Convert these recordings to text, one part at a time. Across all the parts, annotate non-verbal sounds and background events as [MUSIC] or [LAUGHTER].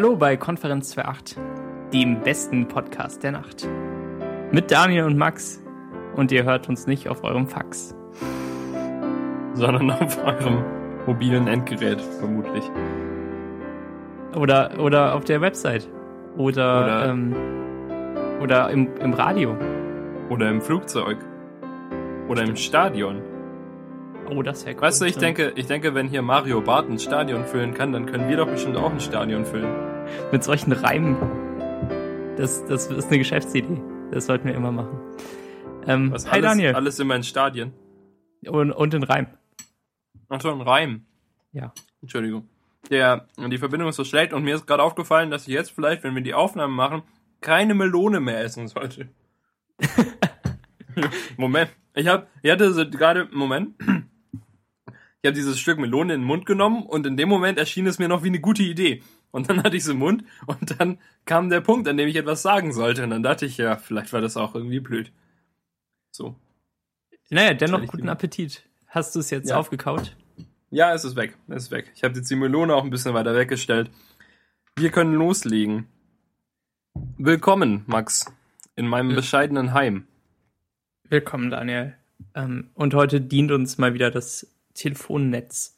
Hallo bei Konferenz 2.8, dem besten Podcast der Nacht. Mit Daniel und Max. Und ihr hört uns nicht auf eurem Fax. Sondern auf eurem mobilen Endgerät, vermutlich. Oder, oder auf der Website. Oder, oder, ähm, oder im, im Radio. Oder im Flugzeug. Oder im Stadion. Oh, das wäre cool. Weißt du, ich denke, ich denke, wenn hier Mario Barth ein Stadion füllen kann, dann können wir doch bestimmt auch ein Stadion füllen. Mit solchen Reimen. Das, das ist eine Geschäftsidee. Das sollten wir immer machen. Ähm, Was, hi alles, Daniel. Alles immer in Stadien. Und, und in Reim. Ach so, ein Reim. Ja. Entschuldigung. Der, die Verbindung ist so schlecht und mir ist gerade aufgefallen, dass ich jetzt vielleicht, wenn wir die Aufnahme machen, keine Melone mehr essen sollte. [LAUGHS] Moment. Ich hab, ich hatte so gerade, Moment. Ich habe dieses Stück Melone in den Mund genommen und in dem Moment erschien es mir noch wie eine gute Idee. Und dann hatte ich es im Mund und dann kam der Punkt, an dem ich etwas sagen sollte. Und dann dachte ich, ja, vielleicht war das auch irgendwie blöd. So. Naja, dennoch guten Appetit. Hast du es jetzt ja. aufgekaut? Ja, es ist weg. Es ist weg. Ich habe jetzt die Melone auch ein bisschen weiter weggestellt. Wir können loslegen. Willkommen, Max, in meinem bescheidenen Heim. Willkommen, Daniel. Ähm, und heute dient uns mal wieder das Telefonnetz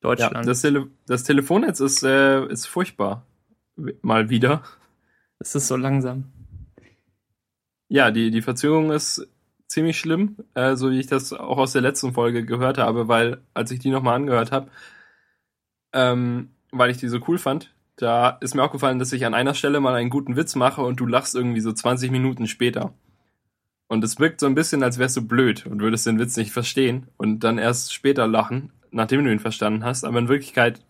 Deutschlands. Ja, das, Tele das Telefonnetz ist, äh, ist furchtbar. Mal wieder. Es ist so langsam. Ja, die, die Verzögerung ist ziemlich schlimm, äh, so wie ich das auch aus der letzten Folge gehört habe, weil als ich die nochmal angehört habe, ähm, weil ich die so cool fand, da ist mir auch gefallen, dass ich an einer Stelle mal einen guten Witz mache und du lachst irgendwie so 20 Minuten später. Und es wirkt so ein bisschen, als wärst du blöd und würdest den Witz nicht verstehen und dann erst später lachen, nachdem du ihn verstanden hast. Aber in Wirklichkeit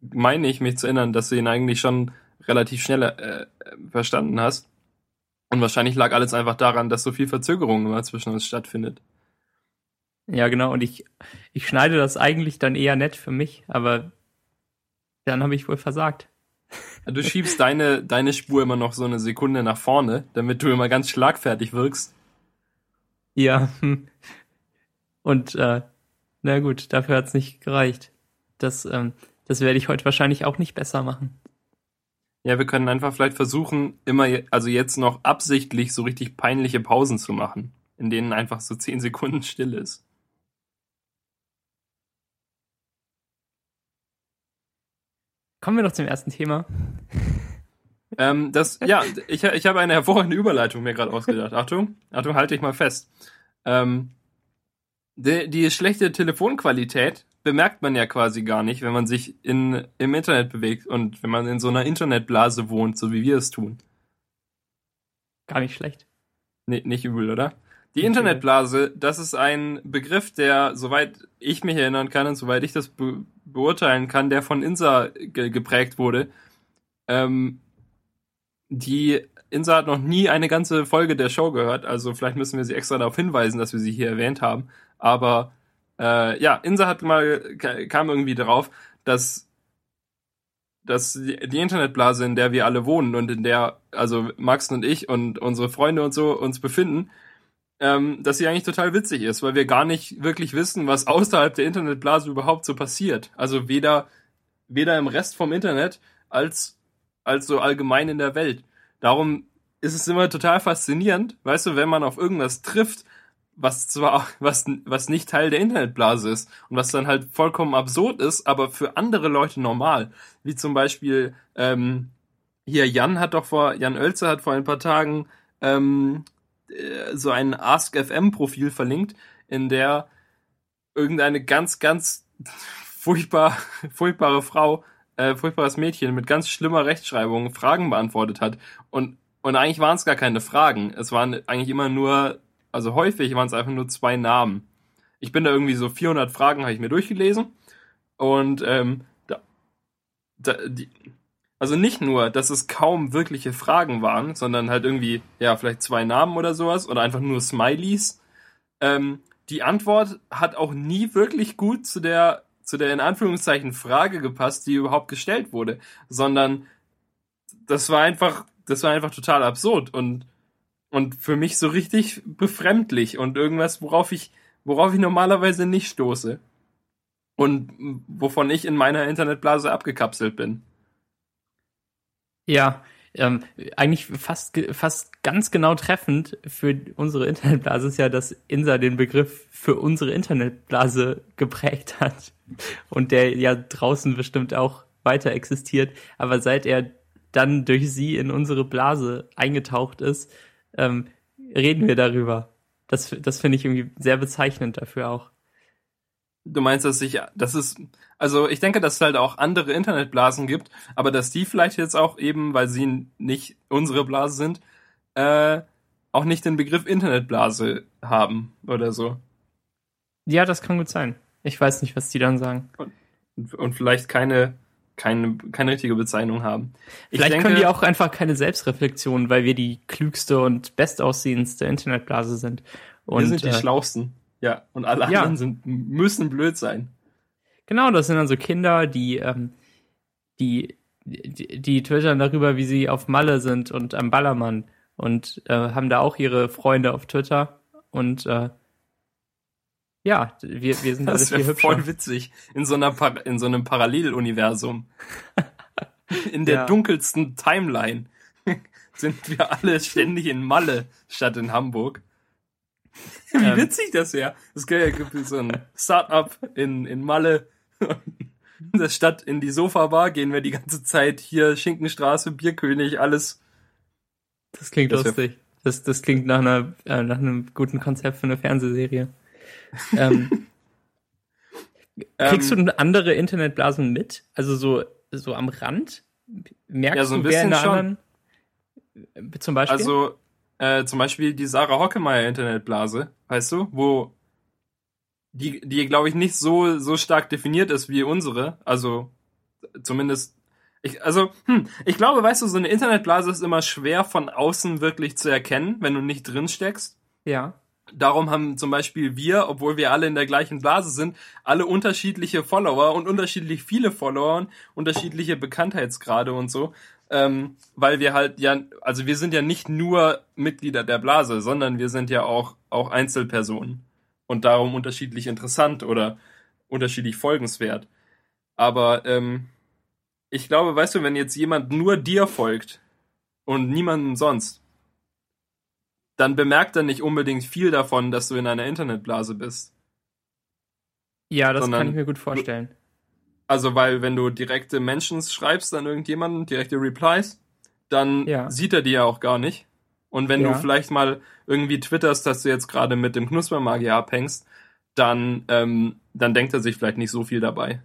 meine ich mich zu erinnern, dass du ihn eigentlich schon relativ schnell äh, verstanden hast. Und wahrscheinlich lag alles einfach daran, dass so viel Verzögerung immer zwischen uns stattfindet. Ja, genau. Und ich, ich schneide das eigentlich dann eher nett für mich, aber dann habe ich wohl versagt. Du schiebst deine, deine Spur immer noch so eine Sekunde nach vorne, damit du immer ganz schlagfertig wirkst. Ja. [LAUGHS] Und äh, na gut, dafür hat's nicht gereicht. Das, ähm, das werde ich heute wahrscheinlich auch nicht besser machen. Ja, wir können einfach vielleicht versuchen, immer, also jetzt noch absichtlich so richtig peinliche Pausen zu machen, in denen einfach so zehn Sekunden still ist. Kommen wir doch zum ersten Thema. [LAUGHS] Ähm, das, ja, ich, ich habe eine hervorragende Überleitung mir gerade ausgedacht. Achtung, Achtung, halte ich mal fest. Ähm, die, die schlechte Telefonqualität bemerkt man ja quasi gar nicht, wenn man sich in, im Internet bewegt und wenn man in so einer Internetblase wohnt, so wie wir es tun. Gar nicht schlecht. Nee, nicht übel, oder? Die Internetblase, das ist ein Begriff, der, soweit ich mich erinnern kann und soweit ich das be beurteilen kann, der von INSA ge geprägt wurde. Ähm, die Insa hat noch nie eine ganze Folge der Show gehört, also vielleicht müssen wir sie extra darauf hinweisen, dass wir sie hier erwähnt haben. Aber äh, ja, Insa hat mal kam irgendwie darauf, dass dass die Internetblase, in der wir alle wohnen und in der also Max und ich und unsere Freunde und so uns befinden, ähm, dass sie eigentlich total witzig ist, weil wir gar nicht wirklich wissen, was außerhalb der Internetblase überhaupt so passiert. Also weder weder im Rest vom Internet als als so allgemein in der Welt. Darum ist es immer total faszinierend, weißt du, wenn man auf irgendwas trifft, was zwar, was, was nicht Teil der Internetblase ist und was dann halt vollkommen absurd ist, aber für andere Leute normal. Wie zum Beispiel, ähm, hier Jan hat doch vor, Jan Oelze hat vor ein paar Tagen ähm, äh, so ein Ask-FM-Profil verlinkt, in der irgendeine ganz, ganz furchtbar, [LAUGHS] furchtbare Frau äh, furchtbares Mädchen mit ganz schlimmer Rechtschreibung Fragen beantwortet hat. Und, und eigentlich waren es gar keine Fragen. Es waren eigentlich immer nur, also häufig waren es einfach nur zwei Namen. Ich bin da irgendwie so 400 Fragen habe ich mir durchgelesen. Und ähm, da, da, die, also nicht nur, dass es kaum wirkliche Fragen waren, sondern halt irgendwie, ja, vielleicht zwei Namen oder sowas oder einfach nur Smileys. Ähm, die Antwort hat auch nie wirklich gut zu der zu der in Anführungszeichen Frage gepasst, die überhaupt gestellt wurde, sondern das war einfach, das war einfach total absurd und und für mich so richtig befremdlich und irgendwas, worauf ich, worauf ich normalerweise nicht stoße und wovon ich in meiner Internetblase abgekapselt bin. Ja, ähm, eigentlich fast, fast ganz genau treffend für unsere Internetblase ist ja, dass Insa den Begriff für unsere Internetblase geprägt hat und der ja draußen bestimmt auch weiter existiert. Aber seit er dann durch sie in unsere Blase eingetaucht ist, ähm, reden wir darüber. Das, das finde ich irgendwie sehr bezeichnend dafür auch. Du meinst, dass ich, das ist, also ich denke, dass es halt auch andere Internetblasen gibt, aber dass die vielleicht jetzt auch eben, weil sie nicht unsere Blase sind, äh, auch nicht den Begriff Internetblase haben oder so. Ja, das kann gut sein. Ich weiß nicht, was die dann sagen. Und, und vielleicht keine, keine, keine richtige Bezeichnung haben. Ich vielleicht denke, können die auch einfach keine Selbstreflexion, weil wir die klügste und bestaussehendste Internetblase sind. Und, wir sind die äh, schlausten. Ja, und alle ja. anderen sind, müssen blöd sein. Genau, das sind dann so Kinder, die, ähm, die, die, die twittern darüber, wie sie auf Malle sind und am Ballermann und äh, haben da auch ihre Freunde auf Twitter und äh, ja, wir, wir sind das alles viel hübscher. voll witzig in so einer in so einem Paralleluniversum. [LAUGHS] in der ja. dunkelsten Timeline [LAUGHS] sind wir alle ständig in Malle statt in Hamburg. Wie ähm, witzig das wäre. Es gibt so ein Startup in, in Malle. [LAUGHS] das statt in die Sofa-Bar gehen wir die ganze Zeit hier Schinkenstraße, Bierkönig, alles. Das klingt das lustig. Das, das klingt nach, einer, äh, nach einem guten Konzept für eine Fernsehserie. [LAUGHS] ähm, kriegst du andere Internetblasen mit? Also so, so am Rand? Merkst ja, so ein du, wer in der schon. anderen? Zum Beispiel? Also, äh, zum Beispiel die Sarah Hockemeyer Internetblase, weißt du, wo die, die glaube ich nicht so, so stark definiert ist wie unsere, also zumindest ich, also, hm, ich glaube, weißt du, so eine Internetblase ist immer schwer von außen wirklich zu erkennen, wenn du nicht drin steckst. Ja. Darum haben zum Beispiel wir, obwohl wir alle in der gleichen Blase sind, alle unterschiedliche Follower und unterschiedlich viele Follower, unterschiedliche Bekanntheitsgrade und so ähm, weil wir halt ja, also wir sind ja nicht nur Mitglieder der Blase, sondern wir sind ja auch, auch Einzelpersonen und darum unterschiedlich interessant oder unterschiedlich folgenswert. Aber ähm, ich glaube, weißt du, wenn jetzt jemand nur dir folgt und niemandem sonst, dann bemerkt er nicht unbedingt viel davon, dass du in einer Internetblase bist. Ja, das Sondern kann ich mir gut vorstellen. Also, weil wenn du direkte Mentions schreibst an irgendjemanden, direkte Replies, dann ja. sieht er die ja auch gar nicht. Und wenn ja. du vielleicht mal irgendwie twitterst, dass du jetzt gerade mit dem Knuspermagier abhängst, dann, ähm, dann denkt er sich vielleicht nicht so viel dabei.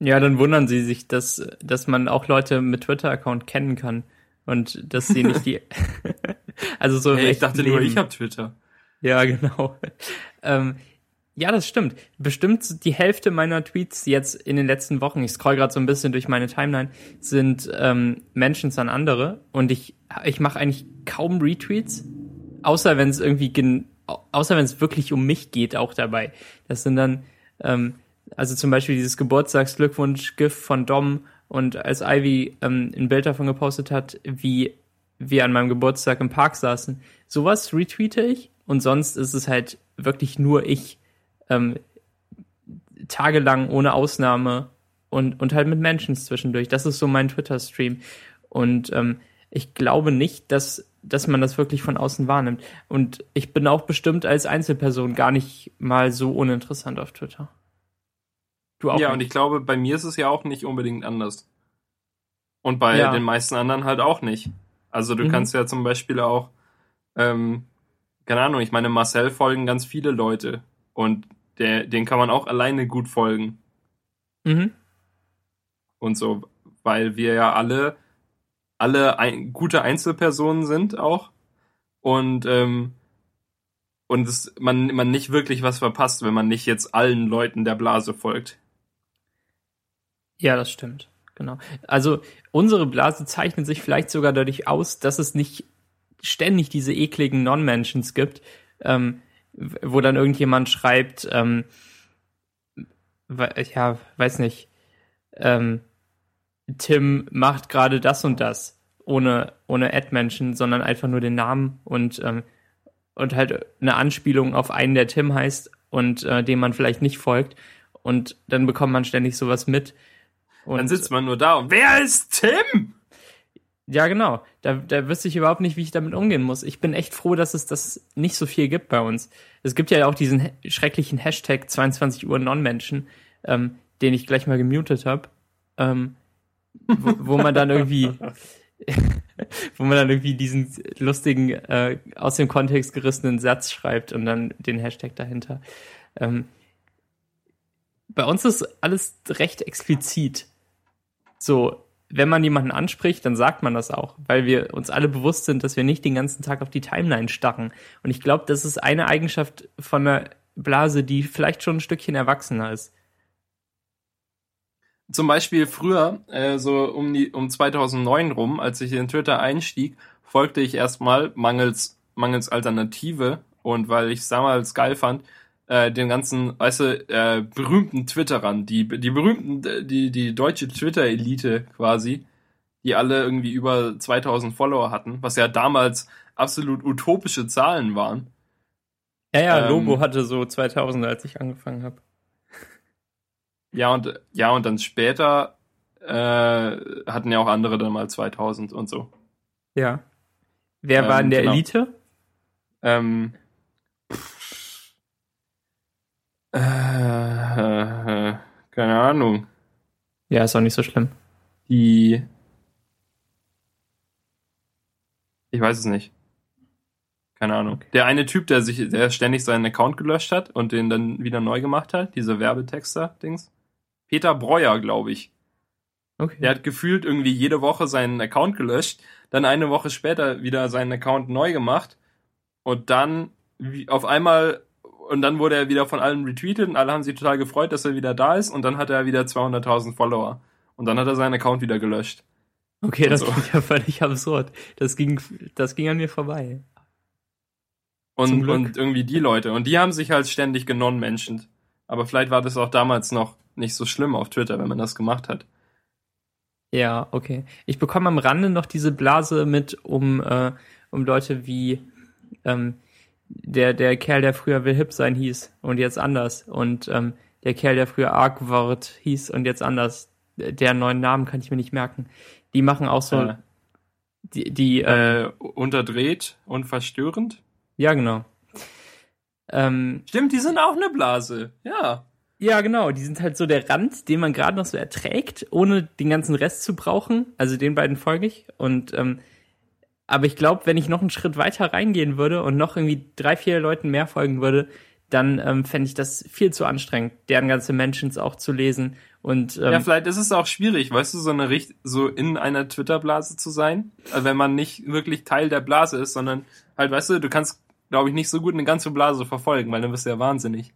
Ja, dann wundern sie sich, dass, dass man auch Leute mit Twitter-Account kennen kann und dass sie nicht die. [LAUGHS] [LAUGHS] also so. Hey, ich dachte Leben. nur, ich habe Twitter. Ja, [LAUGHS] genau. ähm, ja, das stimmt. Bestimmt die Hälfte meiner Tweets jetzt in den letzten Wochen, ich scroll gerade so ein bisschen durch meine Timeline, sind ähm, Mentions an andere und ich ich mache eigentlich kaum Retweets, außer wenn es irgendwie gen außer wenn es wirklich um mich geht auch dabei. Das sind dann ähm, also zum Beispiel dieses Geburtstagsglückwunsch-GIF von Dom und als Ivy ähm, ein Bild davon gepostet hat, wie wir an meinem Geburtstag im Park saßen, sowas retweete ich und sonst ist es halt wirklich nur ich ähm, tagelang ohne Ausnahme und, und halt mit Menschen zwischendurch. Das ist so mein Twitter-Stream. Und ähm, ich glaube nicht, dass, dass man das wirklich von außen wahrnimmt. Und ich bin auch bestimmt als Einzelperson gar nicht mal so uninteressant auf Twitter. Du auch. Ja, nicht. und ich glaube, bei mir ist es ja auch nicht unbedingt anders. Und bei ja. den meisten anderen halt auch nicht. Also du mhm. kannst ja zum Beispiel auch, ähm, keine Ahnung, ich meine, Marcel folgen ganz viele Leute. Und der, den kann man auch alleine gut folgen. Mhm. Und so, weil wir ja alle, alle ein, gute Einzelpersonen sind auch. Und, ähm, und es, man, man nicht wirklich was verpasst, wenn man nicht jetzt allen Leuten der Blase folgt. Ja, das stimmt. Genau. Also unsere Blase zeichnet sich vielleicht sogar dadurch aus, dass es nicht ständig diese ekligen Non-Mentions gibt, ähm, wo dann irgendjemand schreibt, ähm, ja, weiß nicht, ähm, Tim macht gerade das und das, ohne, ohne Ad-Menschen, sondern einfach nur den Namen und, ähm, und halt eine Anspielung auf einen, der Tim heißt und äh, dem man vielleicht nicht folgt. Und dann bekommt man ständig sowas mit. Und dann sitzt man nur da und wer ist Tim? Ja, genau. Da, da wüsste ich überhaupt nicht, wie ich damit umgehen muss. Ich bin echt froh, dass es das nicht so viel gibt bei uns. Es gibt ja auch diesen schrecklichen Hashtag 22 Uhr Non-Menschen, ähm, den ich gleich mal gemutet habe, ähm, wo, wo man dann irgendwie, [LAUGHS] wo man dann irgendwie diesen lustigen, äh, aus dem Kontext gerissenen Satz schreibt und dann den Hashtag dahinter. Ähm, bei uns ist alles recht explizit. So, wenn man jemanden anspricht, dann sagt man das auch, weil wir uns alle bewusst sind, dass wir nicht den ganzen Tag auf die Timeline starren. Und ich glaube, das ist eine Eigenschaft von einer Blase, die vielleicht schon ein Stückchen erwachsener ist. Zum Beispiel früher, äh, so um, die, um 2009 rum, als ich in Twitter einstieg, folgte ich erstmal mangels, mangels Alternative und weil ich es damals geil fand, äh, den ganzen, weißt du, äh, berühmten Twitterern, die, die berühmten, die, die deutsche Twitter-Elite quasi, die alle irgendwie über 2000 Follower hatten, was ja damals absolut utopische Zahlen waren. Ja, ja, ähm, Lobo hatte so 2000, als ich angefangen habe. Ja, und, ja, und dann später äh, hatten ja auch andere dann mal 2000 und so. Ja. Wer ähm, war in der genau. Elite? Ähm, äh, keine Ahnung. Ja, ist auch nicht so schlimm. Die. Ich weiß es nicht. Keine Ahnung. Okay. Der eine Typ, der sich, der ständig seinen Account gelöscht hat und den dann wieder neu gemacht hat, diese Werbetexter-Dings. Peter Breuer, glaube ich. Okay. Der hat gefühlt irgendwie jede Woche seinen Account gelöscht, dann eine Woche später wieder seinen Account neu gemacht und dann auf einmal und dann wurde er wieder von allen retweetet und alle haben sich total gefreut, dass er wieder da ist und dann hat er wieder 200.000 Follower und dann hat er seinen Account wieder gelöscht. Okay, das so. klingt ja völlig absurd. Das ging, das ging an mir vorbei. Und, und irgendwie die Leute. Und die haben sich halt ständig genon-mentioned. Aber vielleicht war das auch damals noch nicht so schlimm auf Twitter, wenn man das gemacht hat. Ja, okay. Ich bekomme am Rande noch diese Blase mit um, äh, um Leute wie ähm, der, der Kerl, der früher Will Hip sein hieß und jetzt anders. Und ähm, der Kerl, der früher Arkwart hieß und jetzt anders. Deren neuen Namen kann ich mir nicht merken. Die machen auch so. Äh, die, die äh, unterdreht und verstörend? Ja, genau. Ähm, Stimmt, die sind auch eine Blase. Ja. Ja, genau. Die sind halt so der Rand, den man gerade noch so erträgt, ohne den ganzen Rest zu brauchen. Also den beiden folge ich. Und ähm, aber ich glaube, wenn ich noch einen Schritt weiter reingehen würde und noch irgendwie drei, vier Leuten mehr folgen würde, dann ähm, fände ich das viel zu anstrengend, deren ganze Mentions auch zu lesen. Und, ähm, ja, vielleicht ist es auch schwierig, weißt du, so eine Richt so in einer Twitter-Blase zu sein, äh, wenn man nicht wirklich Teil der Blase ist, sondern halt, weißt du, du kannst, glaube ich, nicht so gut eine ganze Blase verfolgen, weil dann bist du ja wahnsinnig.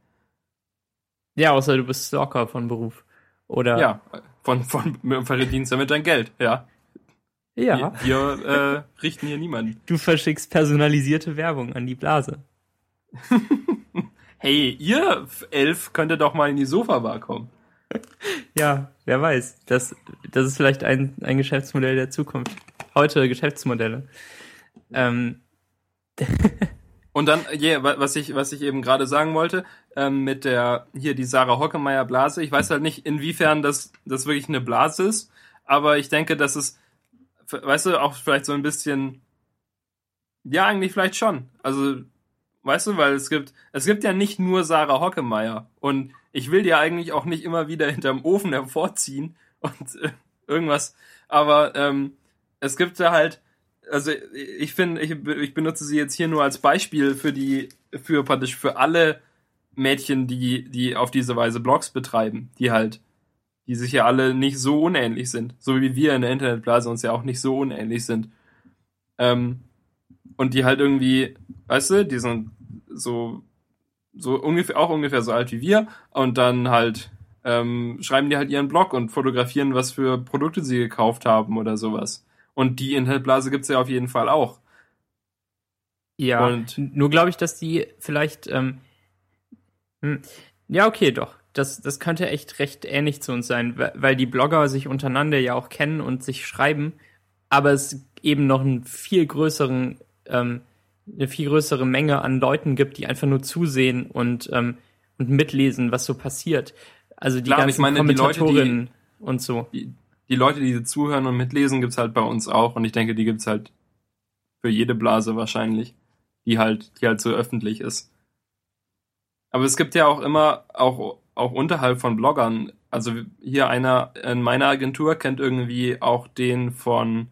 Ja, außer du bist Stalker von Beruf. Oder? Ja, von, von, verdienst damit dein Geld, ja. Ja. Wir, wir äh, richten hier niemanden. Du verschickst personalisierte Werbung an die Blase. [LAUGHS] hey, ihr elf könntet doch mal in die Sofa-Bar kommen. Ja, wer weiß. Das, das ist vielleicht ein, ein Geschäftsmodell der Zukunft. Heute Geschäftsmodelle. Ähm. [LAUGHS] Und dann, yeah, was ich, was ich eben gerade sagen wollte, ähm, mit der, hier die Sarah Hockemeyer Blase, ich weiß halt nicht, inwiefern das, das wirklich eine Blase ist, aber ich denke, dass es weißt du, auch vielleicht so ein bisschen, ja, eigentlich vielleicht schon. Also, weißt du, weil es gibt, es gibt ja nicht nur Sarah Hockemeyer und ich will die eigentlich auch nicht immer wieder [LAUGHS] hinterm Ofen hervorziehen und äh, irgendwas, aber ähm, es gibt ja halt, also ich finde, ich, ich benutze sie jetzt hier nur als Beispiel für die, für praktisch für alle Mädchen, die, die auf diese Weise Blogs betreiben, die halt die sich ja alle nicht so unähnlich sind. So wie wir in der Internetblase uns ja auch nicht so unähnlich sind. Ähm, und die halt irgendwie, weißt du, die sind so, so ungefähr, auch ungefähr so alt wie wir und dann halt ähm, schreiben die halt ihren Blog und fotografieren, was für Produkte sie gekauft haben oder sowas. Und die Internetblase gibt's ja auf jeden Fall auch. Ja, und nur glaube ich, dass die vielleicht, ähm, hm, ja, okay, doch das, das könnte echt recht ähnlich zu uns sein, weil die Blogger sich untereinander ja auch kennen und sich schreiben, aber es eben noch einen viel größeren, ähm, eine viel größere Menge an Leuten gibt, die einfach nur zusehen und, ähm, und mitlesen, was so passiert. Also die Klar, ganzen ich meine, Kommentatorinnen. Die Leute, und so. Die, die Leute, die zuhören und mitlesen, gibt's halt bei uns auch und ich denke, die gibt's halt für jede Blase wahrscheinlich, die halt, die halt so öffentlich ist. Aber es gibt ja auch immer, auch, auch unterhalb von Bloggern, also hier einer in meiner Agentur kennt irgendwie auch den von,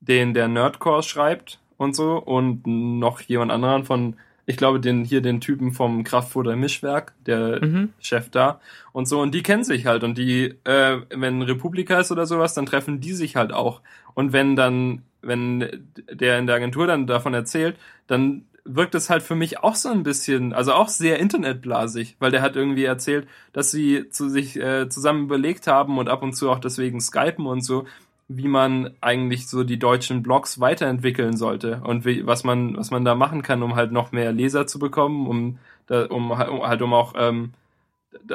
den der Nerdcore schreibt und so und noch jemand anderen von, ich glaube, den hier den Typen vom Kraftfutter Mischwerk, der mhm. Chef da und so. Und die kennen sich halt und die, äh, wenn Republika ist oder sowas, dann treffen die sich halt auch. Und wenn dann, wenn der in der Agentur dann davon erzählt, dann wirkt es halt für mich auch so ein bisschen, also auch sehr internetblasig, weil der hat irgendwie erzählt, dass sie zu sich äh, zusammen überlegt haben und ab und zu auch deswegen skypen und so, wie man eigentlich so die deutschen Blogs weiterentwickeln sollte und wie, was man was man da machen kann, um halt noch mehr Leser zu bekommen, um da, um, halt um auch ähm,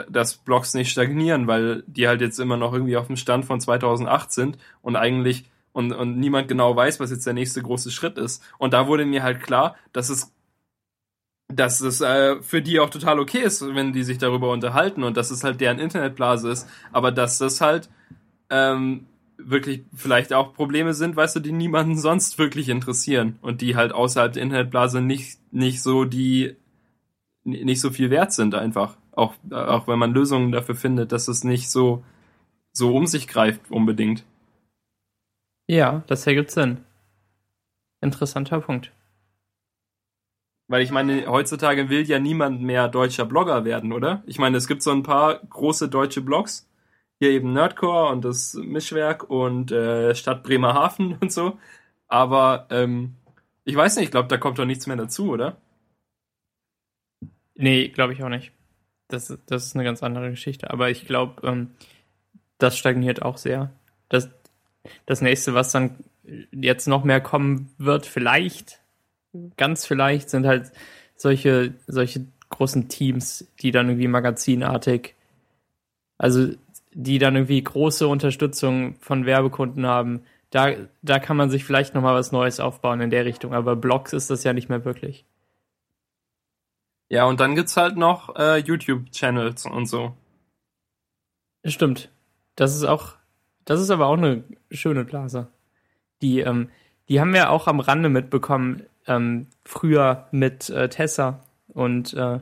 dass Blogs nicht stagnieren, weil die halt jetzt immer noch irgendwie auf dem Stand von 2008 sind und eigentlich und, und niemand genau weiß, was jetzt der nächste große Schritt ist. Und da wurde mir halt klar, dass es dass es äh, für die auch total okay ist, wenn die sich darüber unterhalten und dass es halt deren Internetblase ist, aber dass das halt ähm, wirklich vielleicht auch Probleme sind, weißt du, die niemanden [LAUGHS] sonst wirklich interessieren und die halt außerhalb der Internetblase nicht nicht so die nicht so viel wert sind einfach, auch auch wenn man Lösungen dafür findet, dass es nicht so so um sich greift unbedingt. Ja, das ergibt Sinn. Interessanter Punkt. Weil ich meine, heutzutage will ja niemand mehr deutscher Blogger werden, oder? Ich meine, es gibt so ein paar große deutsche Blogs. Hier eben Nerdcore und das Mischwerk und äh, Stadt Bremerhaven [LAUGHS] und so. Aber ähm, ich weiß nicht, ich glaube, da kommt doch nichts mehr dazu, oder? Nee, glaube ich auch nicht. Das, das ist eine ganz andere Geschichte. Aber ich glaube, ähm, das stagniert auch sehr. Das, das nächste, was dann jetzt noch mehr kommen wird, vielleicht, ganz vielleicht, sind halt solche, solche großen Teams, die dann irgendwie magazinartig, also die dann irgendwie große Unterstützung von Werbekunden haben. Da, da kann man sich vielleicht nochmal was Neues aufbauen in der Richtung, aber Blogs ist das ja nicht mehr wirklich. Ja, und dann gibt's halt noch äh, YouTube-Channels und so. Stimmt. Das ist auch das ist aber auch eine schöne Blase. Die, ähm, die haben wir auch am Rande mitbekommen, ähm, früher mit äh, Tessa und, äh,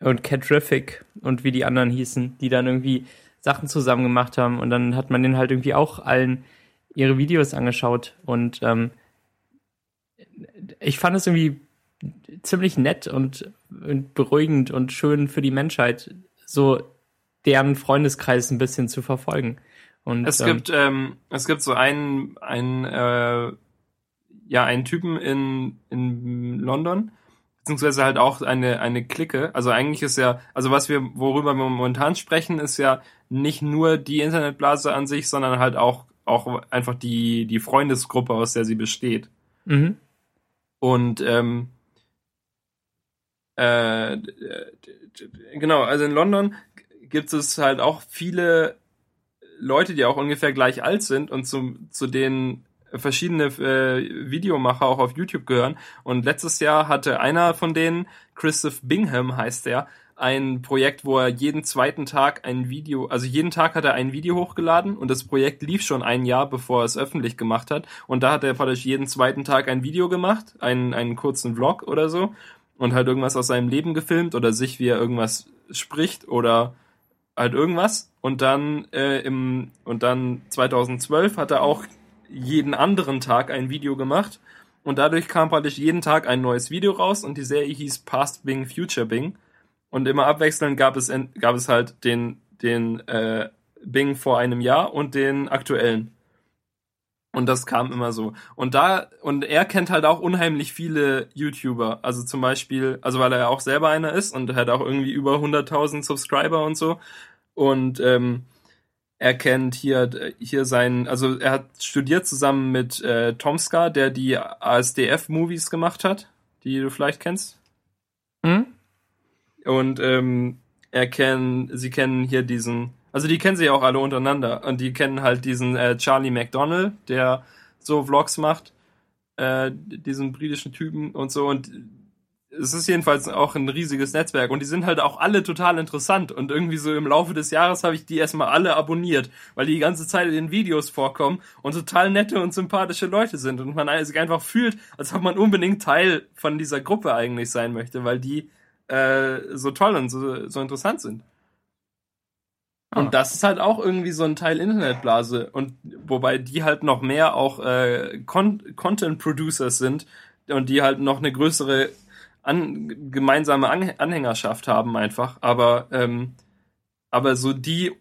und Catrific und wie die anderen hießen, die dann irgendwie Sachen zusammen gemacht haben und dann hat man den halt irgendwie auch allen ihre Videos angeschaut und ähm, ich fand es irgendwie ziemlich nett und, und beruhigend und schön für die Menschheit, so deren Freundeskreis ein bisschen zu verfolgen. Und, es ähm, gibt ähm, es gibt so einen einen äh, ja einen Typen in in London beziehungsweise halt auch eine eine Clique. Also eigentlich ist ja also was wir worüber wir momentan sprechen ist ja nicht nur die Internetblase an sich, sondern halt auch auch einfach die die Freundesgruppe aus der sie besteht. Mhm. Und ähm, äh, genau, also in London gibt es halt auch viele Leute, die auch ungefähr gleich alt sind und zu, zu denen verschiedene äh, Videomacher auch auf YouTube gehören. Und letztes Jahr hatte einer von denen, Christoph Bingham heißt er, ein Projekt, wo er jeden zweiten Tag ein Video, also jeden Tag hat er ein Video hochgeladen und das Projekt lief schon ein Jahr, bevor er es öffentlich gemacht hat. Und da hat er praktisch jeden zweiten Tag ein Video gemacht, einen, einen kurzen Vlog oder so und halt irgendwas aus seinem Leben gefilmt oder sich, wie er irgendwas spricht oder halt irgendwas und dann äh, im und dann 2012 hat er auch jeden anderen Tag ein Video gemacht und dadurch kam praktisch jeden Tag ein neues Video raus und die Serie hieß Past Bing Future Bing und immer abwechselnd gab es gab es halt den den äh, Bing vor einem Jahr und den aktuellen und das kam immer so. Und da, und er kennt halt auch unheimlich viele YouTuber. Also zum Beispiel, also weil er ja auch selber einer ist und hat auch irgendwie über 100.000 Subscriber und so. Und ähm, er kennt hier, hier seinen, also er hat studiert zusammen mit äh, Tomska, der die ASDF-Movies gemacht hat, die du vielleicht kennst. Mhm. Und ähm, er kennt, sie kennen hier diesen also die kennen sie auch alle untereinander. Und die kennen halt diesen äh, Charlie McDonald, der so Vlogs macht, äh, diesen britischen Typen und so. Und es ist jedenfalls auch ein riesiges Netzwerk. Und die sind halt auch alle total interessant. Und irgendwie so im Laufe des Jahres habe ich die erstmal alle abonniert, weil die die ganze Zeit in den Videos vorkommen und total nette und sympathische Leute sind. Und man sich einfach fühlt, als ob man unbedingt Teil von dieser Gruppe eigentlich sein möchte, weil die äh, so toll und so, so interessant sind. Ah. Und das ist halt auch irgendwie so ein Teil Internetblase und wobei die halt noch mehr auch äh, Con Content Producers sind und die halt noch eine größere an, gemeinsame an Anhängerschaft haben einfach, aber ähm, aber so die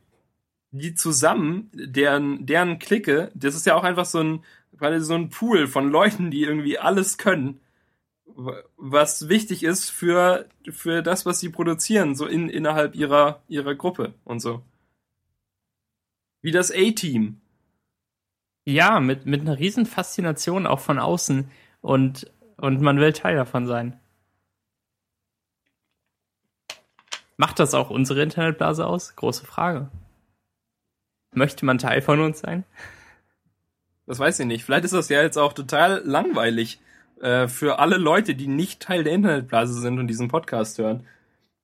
die zusammen, deren deren Clique, das ist ja auch einfach so ein so ein Pool von Leuten, die irgendwie alles können, was wichtig ist für für das, was sie produzieren, so in innerhalb ihrer ihrer Gruppe und so. Wie das A-Team. Ja, mit mit einer riesen Faszination auch von außen und und man will Teil davon sein. Macht das auch unsere Internetblase aus? Große Frage. Möchte man Teil von uns sein? Das weiß ich nicht. Vielleicht ist das ja jetzt auch total langweilig äh, für alle Leute, die nicht Teil der Internetblase sind und diesen Podcast hören.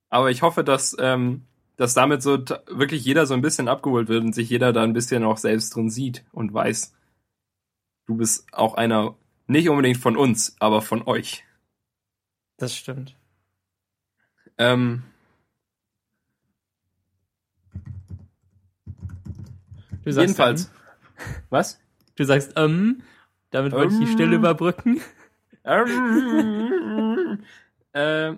Aber ich hoffe, dass, ähm, dass damit so wirklich jeder so ein bisschen abgeholt wird und sich jeder da ein bisschen auch selbst drin sieht und weiß, du bist auch einer, nicht unbedingt von uns, aber von euch. Das stimmt. Ähm, Du sagst Jedenfalls. Ähm. Was? Du sagst ähm, damit wollte ich die Stille überbrücken. [LAUGHS] Ähm, äh,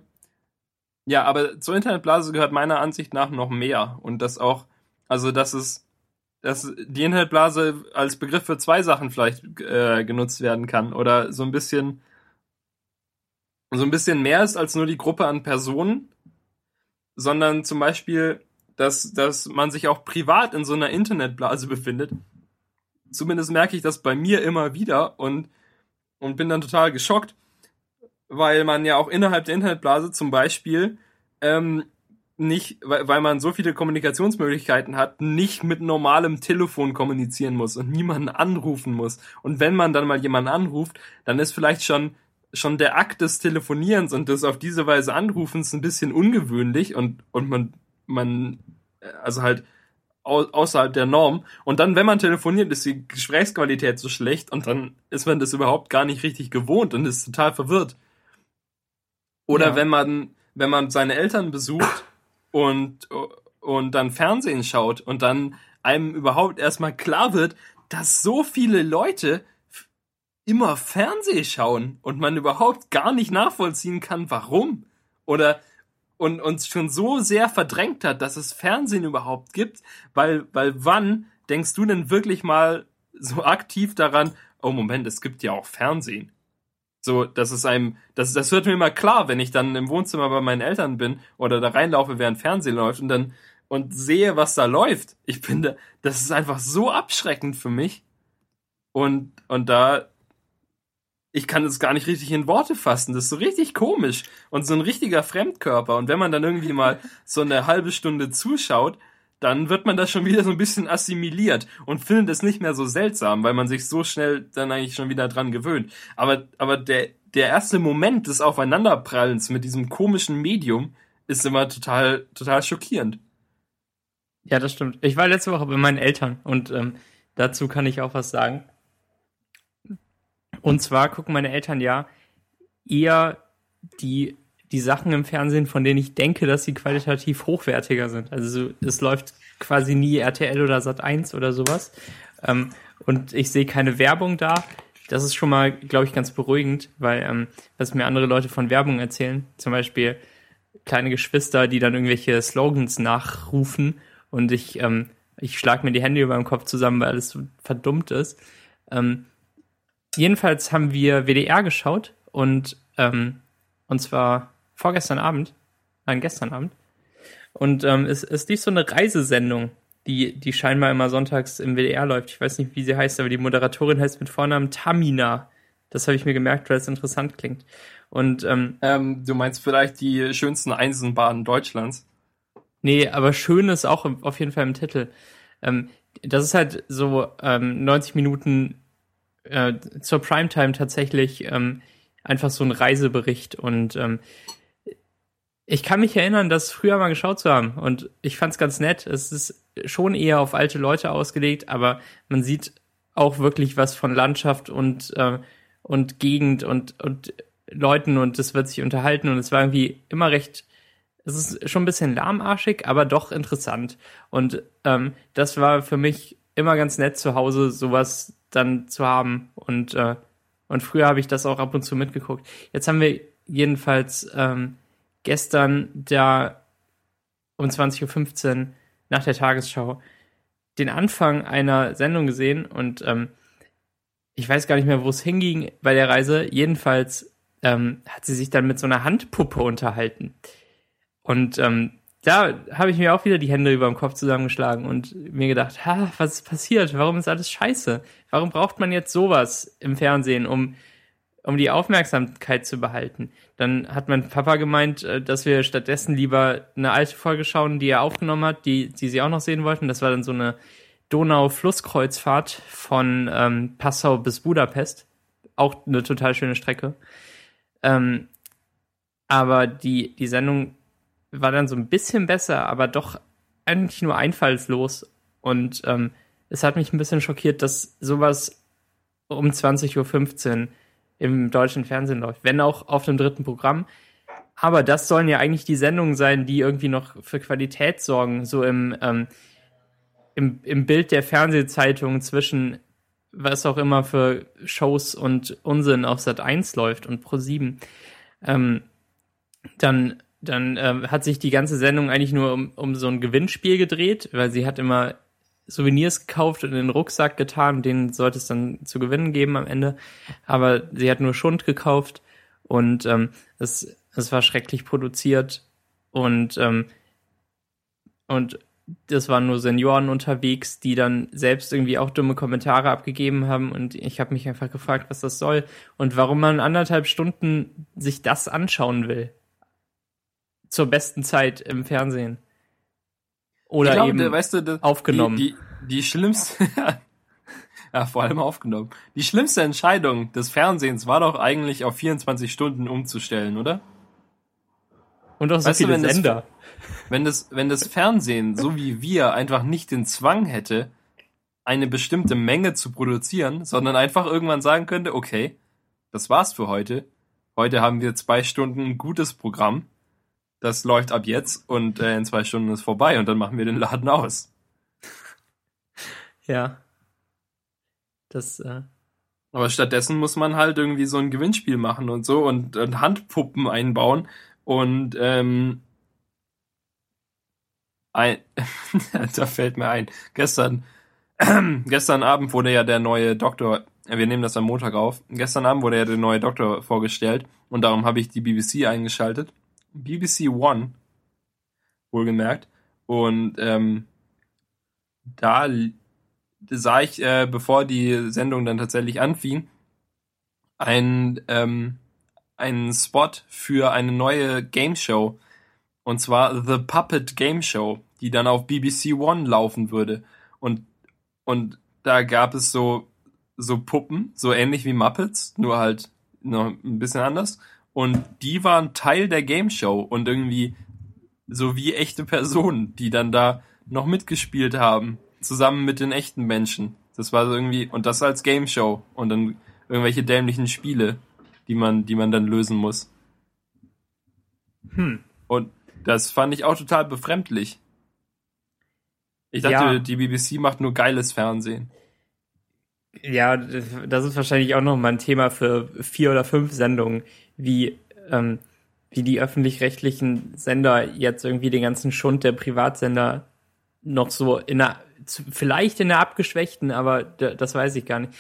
ja, aber zur Internetblase gehört meiner Ansicht nach noch mehr und das auch, also dass es, dass die Internetblase als Begriff für zwei Sachen vielleicht äh, genutzt werden kann oder so ein bisschen so ein bisschen mehr ist als nur die Gruppe an Personen, sondern zum Beispiel dass, dass man sich auch privat in so einer Internetblase befindet. Zumindest merke ich das bei mir immer wieder und, und bin dann total geschockt, weil man ja auch innerhalb der Internetblase zum Beispiel ähm, nicht, weil, weil man so viele Kommunikationsmöglichkeiten hat, nicht mit normalem Telefon kommunizieren muss und niemanden anrufen muss. Und wenn man dann mal jemanden anruft, dann ist vielleicht schon schon der Akt des Telefonierens und des auf diese Weise Anrufens ein bisschen ungewöhnlich und, und man man, äh, also halt au außerhalb der Norm. Und dann, wenn man telefoniert, ist die Gesprächsqualität so schlecht und dann ist man das überhaupt gar nicht richtig gewohnt und ist total verwirrt. Oder ja. wenn man, wenn man seine Eltern besucht und, und dann Fernsehen schaut und dann einem überhaupt erstmal klar wird, dass so viele Leute immer Fernseh schauen und man überhaupt gar nicht nachvollziehen kann, warum. Oder und uns schon so sehr verdrängt hat, dass es Fernsehen überhaupt gibt, weil, weil wann denkst du denn wirklich mal so aktiv daran, oh Moment, es gibt ja auch Fernsehen. So, das ist einem, das, das wird mir immer klar, wenn ich dann im Wohnzimmer bei meinen Eltern bin oder da reinlaufe, während Fernsehen läuft und dann und sehe, was da läuft. Ich finde, das ist einfach so abschreckend für mich. Und, und da, ich kann es gar nicht richtig in Worte fassen. Das ist so richtig komisch und so ein richtiger Fremdkörper. Und wenn man dann irgendwie mal so eine halbe Stunde zuschaut, dann wird man das schon wieder so ein bisschen assimiliert und findet es nicht mehr so seltsam, weil man sich so schnell dann eigentlich schon wieder dran gewöhnt. Aber, aber der, der erste Moment des Aufeinanderprallens mit diesem komischen Medium ist immer total, total schockierend. Ja, das stimmt. Ich war letzte Woche bei meinen Eltern und ähm, dazu kann ich auch was sagen. Und zwar gucken meine Eltern ja eher die, die Sachen im Fernsehen, von denen ich denke, dass sie qualitativ hochwertiger sind. Also es läuft quasi nie RTL oder Sat 1 oder sowas. Ähm, und ich sehe keine Werbung da. Das ist schon mal, glaube ich, ganz beruhigend, weil ähm, was mir andere Leute von Werbung erzählen, zum Beispiel kleine Geschwister, die dann irgendwelche Slogans nachrufen und ich, ähm, ich schlag mir die Hände über dem Kopf zusammen, weil alles so verdummt ist. Ähm, jedenfalls haben wir WDR geschaut und ähm, und zwar vorgestern Abend, nein, gestern Abend. Und ähm, es, es lief so eine Reisesendung, die, die scheinbar immer sonntags im WDR läuft. Ich weiß nicht, wie sie heißt, aber die Moderatorin heißt mit Vornamen Tamina. Das habe ich mir gemerkt, weil es interessant klingt. Und ähm, ähm, du meinst vielleicht die schönsten Eisenbahnen Deutschlands? Nee, aber schön ist auch auf jeden Fall im Titel. Ähm, das ist halt so ähm, 90 Minuten äh, zur Primetime tatsächlich ähm, einfach so ein Reisebericht und ähm, ich kann mich erinnern, das früher mal geschaut zu haben und ich fand es ganz nett. Es ist schon eher auf alte Leute ausgelegt, aber man sieht auch wirklich was von Landschaft und äh, und Gegend und und Leuten und es wird sich unterhalten und es war irgendwie immer recht es ist schon ein bisschen lahmarschig, aber doch interessant. Und ähm, das war für mich immer ganz nett zu Hause, sowas dann zu haben. Und, äh, und früher habe ich das auch ab und zu mitgeguckt. Jetzt haben wir jedenfalls ähm, gestern da um 20.15 Uhr nach der Tagesschau den Anfang einer Sendung gesehen und ähm, ich weiß gar nicht mehr, wo es hinging bei der Reise. Jedenfalls ähm, hat sie sich dann mit so einer Handpuppe unterhalten. Und ähm, da habe ich mir auch wieder die Hände über dem Kopf zusammengeschlagen und mir gedacht, ha, was ist passiert? Warum ist alles scheiße? Warum braucht man jetzt sowas im Fernsehen, um, um die Aufmerksamkeit zu behalten? Dann hat mein Papa gemeint, äh, dass wir stattdessen lieber eine alte Folge schauen, die er aufgenommen hat, die, die sie auch noch sehen wollten. Das war dann so eine Donau-Flusskreuzfahrt von ähm, Passau bis Budapest. Auch eine total schöne Strecke. Ähm, aber die, die Sendung war dann so ein bisschen besser, aber doch eigentlich nur einfallslos. Und ähm, es hat mich ein bisschen schockiert, dass sowas um 20.15 Uhr im deutschen Fernsehen läuft, wenn auch auf dem dritten Programm. Aber das sollen ja eigentlich die Sendungen sein, die irgendwie noch für Qualität sorgen, so im, ähm, im, im Bild der Fernsehzeitung zwischen was auch immer für Shows und Unsinn auf Sat 1 läuft und Pro 7. Ähm, dann dann ähm, hat sich die ganze Sendung eigentlich nur um, um so ein Gewinnspiel gedreht, weil sie hat immer Souvenirs gekauft und in den Rucksack getan, den sollte es dann zu gewinnen geben am Ende. Aber sie hat nur Schund gekauft und ähm, es, es war schrecklich produziert und ähm, und das waren nur Senioren unterwegs, die dann selbst irgendwie auch dumme Kommentare abgegeben haben und ich habe mich einfach gefragt, was das soll und warum man anderthalb Stunden sich das anschauen will zur besten Zeit im Fernsehen. Oder glaub, eben weißt du, das, aufgenommen. Die, die, die schlimmste, [LAUGHS] ja, vor allem aufgenommen. Die schlimmste Entscheidung des Fernsehens war doch eigentlich auf 24 Stunden umzustellen, oder? Und auch so weißt viele du, wenn Sender. Das, wenn das, wenn das Fernsehen, so wie wir, einfach nicht den Zwang hätte, eine bestimmte Menge zu produzieren, sondern einfach irgendwann sagen könnte, okay, das war's für heute. Heute haben wir zwei Stunden gutes Programm das läuft ab jetzt und äh, in zwei Stunden ist vorbei und dann machen wir den Laden aus. [LAUGHS] Ja. Das, äh. Aber stattdessen muss man halt irgendwie so ein Gewinnspiel machen und so und, und Handpuppen einbauen und ähm, ein, [LAUGHS] da fällt mir ein, gestern, [CLEARS THROAT] gestern Abend wurde ja der neue Doktor, wir nehmen das am Montag auf, gestern Abend wurde ja der neue Doktor vorgestellt und darum habe ich die BBC eingeschaltet BBC One, wohlgemerkt. Und ähm, da sah ich, äh, bevor die Sendung dann tatsächlich anfing, ein, ähm, einen Spot für eine neue Game Show. Und zwar The Puppet Game Show, die dann auf BBC One laufen würde. Und, und da gab es so, so Puppen, so ähnlich wie Muppets, nur halt noch ein bisschen anders. Und die waren Teil der Game Show und irgendwie so wie echte Personen, die dann da noch mitgespielt haben, zusammen mit den echten Menschen. Das war so irgendwie, und das als Game Show und dann irgendwelche dämlichen Spiele, die man, die man dann lösen muss. Hm. Und das fand ich auch total befremdlich. Ich dachte, ja. die BBC macht nur geiles Fernsehen. Ja, das ist wahrscheinlich auch noch mal ein Thema für vier oder fünf Sendungen, wie, ähm, wie die öffentlich-rechtlichen Sender jetzt irgendwie den ganzen Schund der Privatsender noch so in einer, vielleicht in einer abgeschwächten, aber das weiß ich gar nicht,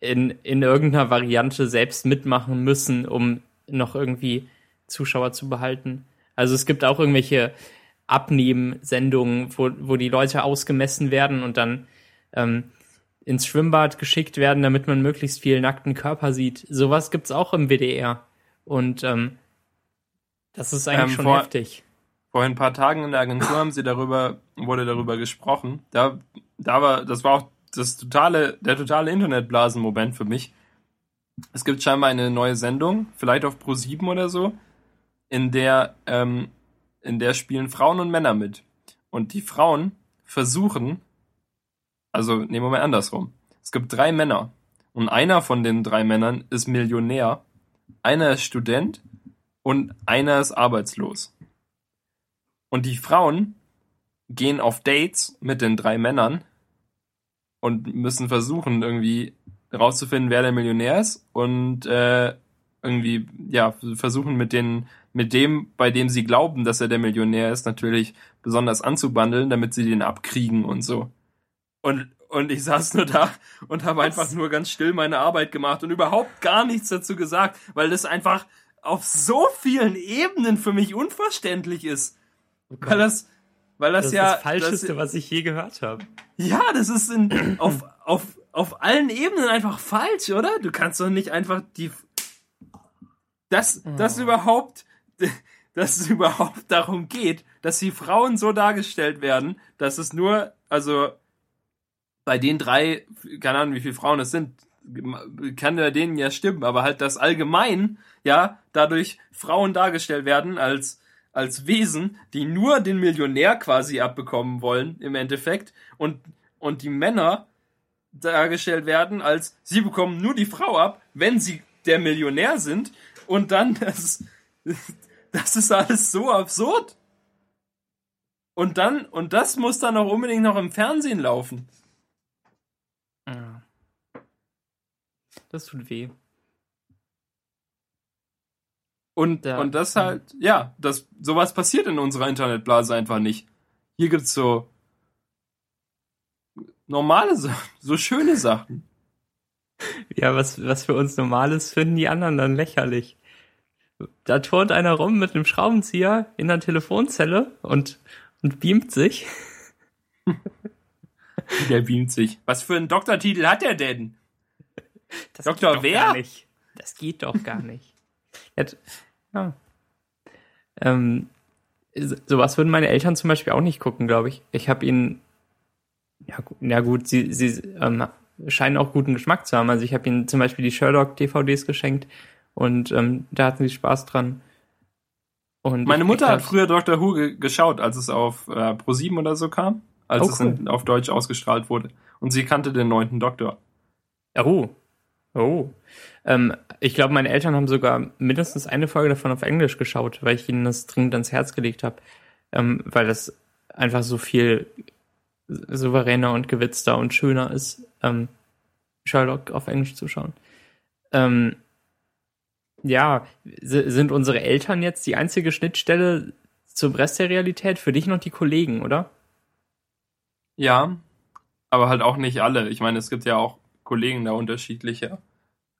in, in irgendeiner Variante selbst mitmachen müssen, um noch irgendwie Zuschauer zu behalten. Also es gibt auch irgendwelche Abnehmsendungen, wo, wo die Leute ausgemessen werden und dann ähm, ins Schwimmbad geschickt werden, damit man möglichst viel nackten Körper sieht. Sowas gibt's auch im WDR. Und ähm, das ist eigentlich ähm, schon vor, heftig. Vor ein paar Tagen in der Agentur haben sie darüber, wurde darüber gesprochen. Da, da war, das war auch das totale, der totale Internetblasen-Moment für mich. es gibt scheinbar eine neue Sendung, vielleicht auf Pro 7 oder so, in der, ähm, in der spielen Frauen und Männer mit. Und die Frauen versuchen, also nehmen wir mal andersrum. Es gibt drei Männer und einer von den drei Männern ist Millionär, einer ist Student und einer ist arbeitslos. Und die Frauen gehen auf Dates mit den drei Männern und müssen versuchen, irgendwie rauszufinden, wer der Millionär ist und äh, irgendwie, ja, versuchen mit den, mit dem, bei dem sie glauben, dass er der Millionär ist, natürlich besonders anzubandeln, damit sie den abkriegen und so. Und, und ich saß nur da und habe einfach nur ganz still meine Arbeit gemacht und überhaupt gar nichts dazu gesagt, weil das einfach auf so vielen Ebenen für mich unverständlich ist. Oh weil das, weil das, das ja. Das ist das Falscheste, das, was ich je gehört habe. Ja, das ist in, auf, auf, auf allen Ebenen einfach falsch, oder? Du kannst doch nicht einfach die. Dass, oh. dass überhaupt. [LAUGHS] Dass es überhaupt darum geht, dass die Frauen so dargestellt werden, dass es nur, also bei den drei, keine Ahnung, wie viele Frauen es sind, kann ja denen ja stimmen, aber halt, dass allgemein, ja, dadurch Frauen dargestellt werden als, als Wesen, die nur den Millionär quasi abbekommen wollen, im Endeffekt, und, und die Männer dargestellt werden als, sie bekommen nur die Frau ab, wenn sie der Millionär sind, und dann, [LAUGHS] das, das ist alles so absurd. Und dann, und das muss dann auch unbedingt noch im Fernsehen laufen. Das tut weh. Und, ja. und das halt, ja, das, sowas passiert in unserer Internetblase einfach nicht. Hier gibt's so normale Sachen, so schöne Sachen. Ja, was, was für uns Normales finden die anderen dann lächerlich. Da turnt einer rum mit einem Schraubenzieher in der Telefonzelle und, und beamt sich. [LAUGHS] Der beamt sich. Was für einen Doktortitel hat er denn? Das Doktor wer? Das geht doch gar [LAUGHS] nicht. Jetzt, ja. Ähm, sowas würden meine Eltern zum Beispiel auch nicht gucken, glaube ich. Ich habe ihnen, ja, ja gut, sie, sie ähm, scheinen auch guten Geschmack zu haben. Also ich habe ihnen zum Beispiel die Sherlock-DVDs geschenkt und ähm, da hatten sie Spaß dran. Und Meine Mutter hat früher Dr. Who ge geschaut, als es auf äh, Pro7 oder so kam, als oh, es in, auf Deutsch ausgestrahlt wurde. Und sie kannte den neunten Doktor. Oh, Oh. Ähm, ich glaube, meine Eltern haben sogar mindestens eine Folge davon auf Englisch geschaut, weil ich ihnen das dringend ans Herz gelegt habe. Ähm, weil das einfach so viel souveräner und gewitzter und schöner ist, ähm, Sherlock auf Englisch zu schauen. Ähm, ja, sind unsere Eltern jetzt die einzige Schnittstelle zum Rest der Realität? Für dich noch die Kollegen, oder? Ja, aber halt auch nicht alle. Ich meine, es gibt ja auch Kollegen da unterschiedlicher.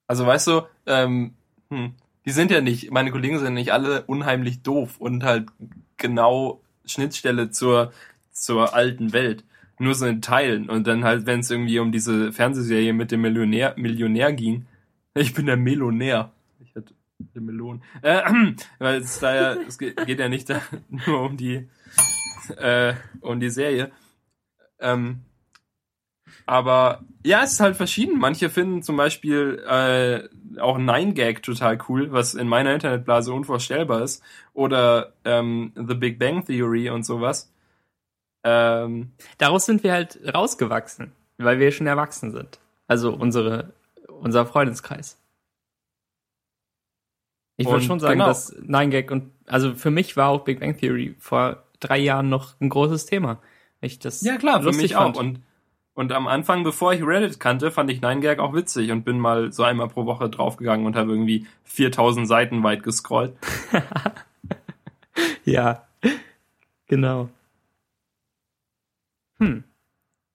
Also weißt du, ähm, hm, die sind ja nicht, meine Kollegen sind nicht alle unheimlich doof und halt genau Schnittstelle zur, zur alten Welt. Nur so in Teilen. Und dann halt, wenn es irgendwie um diese Fernsehserie mit dem Millionär, Millionär ging, [LAUGHS] ich bin der Melonär. Ich hatte den Melon. Äh, [CLEARS THROAT] weil es da ja, es geht, geht ja nicht da [LAUGHS] nur um die, äh, um die Serie. Ähm, aber ja, es ist halt verschieden. Manche finden zum Beispiel äh, auch Nine Gag total cool, was in meiner Internetblase unvorstellbar ist. Oder ähm, The Big Bang Theory und sowas. Ähm, Daraus sind wir halt rausgewachsen, weil wir schon erwachsen sind. Also unsere, unser Freundeskreis. Ich würde schon sagen, genau. dass Nine Gag und also für mich war auch Big Bang Theory vor drei Jahren noch ein großes Thema. Ich das ja klar, für mich fand. auch. Und und am Anfang, bevor ich Reddit kannte, fand ich 9gag auch witzig und bin mal so einmal pro Woche draufgegangen und habe irgendwie 4000 Seiten weit gescrollt. [LAUGHS] ja, genau. Hm.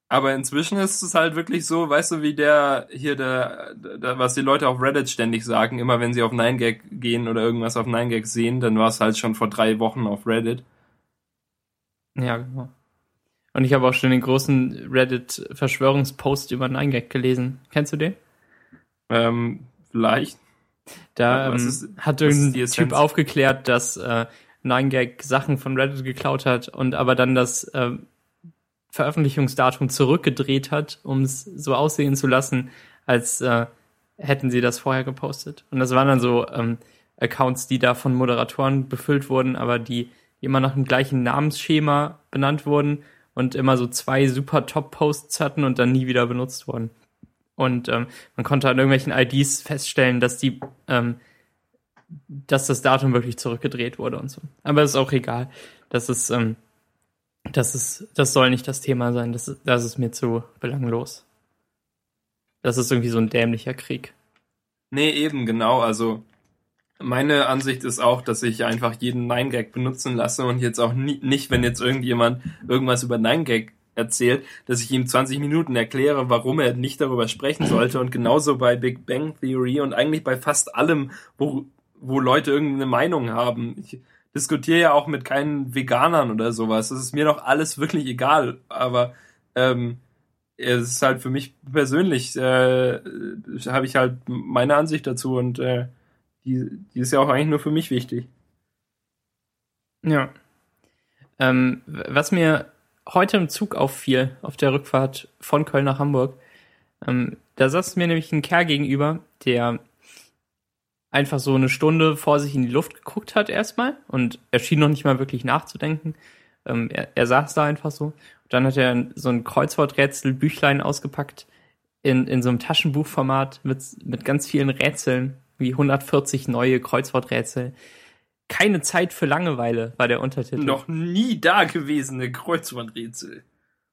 Aber inzwischen ist es halt wirklich so, weißt du, wie der hier der, der was die Leute auf Reddit ständig sagen, immer wenn sie auf 9gag gehen oder irgendwas auf 9gag sehen, dann war es halt schon vor drei Wochen auf Reddit. Ja, genau. Und ich habe auch schon den großen Reddit-Verschwörungspost über 9gag gelesen. Kennst du den? Ähm, vielleicht. Da ähm, ist, hat irgendein Typ aufgeklärt, dass äh, 9gag Sachen von Reddit geklaut hat und aber dann das äh, Veröffentlichungsdatum zurückgedreht hat, um es so aussehen zu lassen, als äh, hätten sie das vorher gepostet. Und das waren dann so ähm, Accounts, die da von Moderatoren befüllt wurden, aber die immer nach dem gleichen Namensschema benannt wurden und immer so zwei super Top-Posts hatten und dann nie wieder benutzt wurden. Und ähm, man konnte an irgendwelchen IDs feststellen, dass die, ähm, dass das Datum wirklich zurückgedreht wurde und so. Aber ist auch egal. Das ist, ähm, das ist, das soll nicht das Thema sein. Das, ist, das ist mir zu belanglos. Das ist irgendwie so ein dämlicher Krieg. Nee, eben, genau. Also, meine Ansicht ist auch, dass ich einfach jeden Nine-Gag benutzen lasse und jetzt auch nie, nicht, wenn jetzt irgendjemand irgendwas über Nine-Gag erzählt, dass ich ihm 20 Minuten erkläre, warum er nicht darüber sprechen sollte. Und genauso bei Big Bang Theory und eigentlich bei fast allem, wo, wo Leute irgendeine Meinung haben. Ich diskutiere ja auch mit keinen Veganern oder sowas. Das ist mir doch alles wirklich egal. Aber ähm, es ist halt für mich persönlich, äh, habe ich halt meine Ansicht dazu und äh, die, die ist ja auch eigentlich nur für mich wichtig. Ja. Ähm, was mir heute im Zug auffiel, auf der Rückfahrt von Köln nach Hamburg, ähm, da saß mir nämlich ein Kerl gegenüber, der einfach so eine Stunde vor sich in die Luft geguckt hat erstmal und er schien noch nicht mal wirklich nachzudenken. Ähm, er, er saß da einfach so. Und dann hat er so ein Kreuzworträtsel-Büchlein ausgepackt in, in so einem Taschenbuchformat mit, mit ganz vielen Rätseln, wie 140 neue Kreuzworträtsel. Keine Zeit für Langeweile war der Untertitel. Noch nie dagewesene Kreuzworträtsel.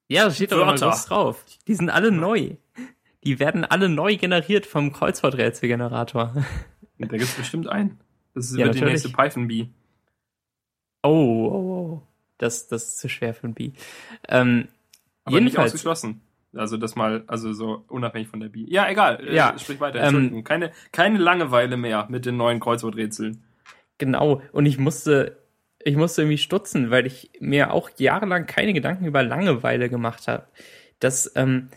Ja, das steht doch immer groß drauf. Die sind alle neu. Die werden alle neu generiert vom Kreuzworträtselgenerator. Da gibt es bestimmt einen. Das ist ja, die nächste Python Bee. Oh, oh, oh. Das, das ist zu schwer für ein Bee. Ähm, Aber jedenfalls, nicht ausgeschlossen. Also das mal, also so unabhängig von der Bee. Ja, egal. Äh, ja, sprich weiter. Entschuldigung. Ähm, keine, keine Langeweile mehr mit den neuen Kreuzworträtseln. Genau. Und ich musste, ich musste irgendwie stutzen, weil ich mir auch jahrelang keine Gedanken über Langeweile gemacht habe. Das ähm,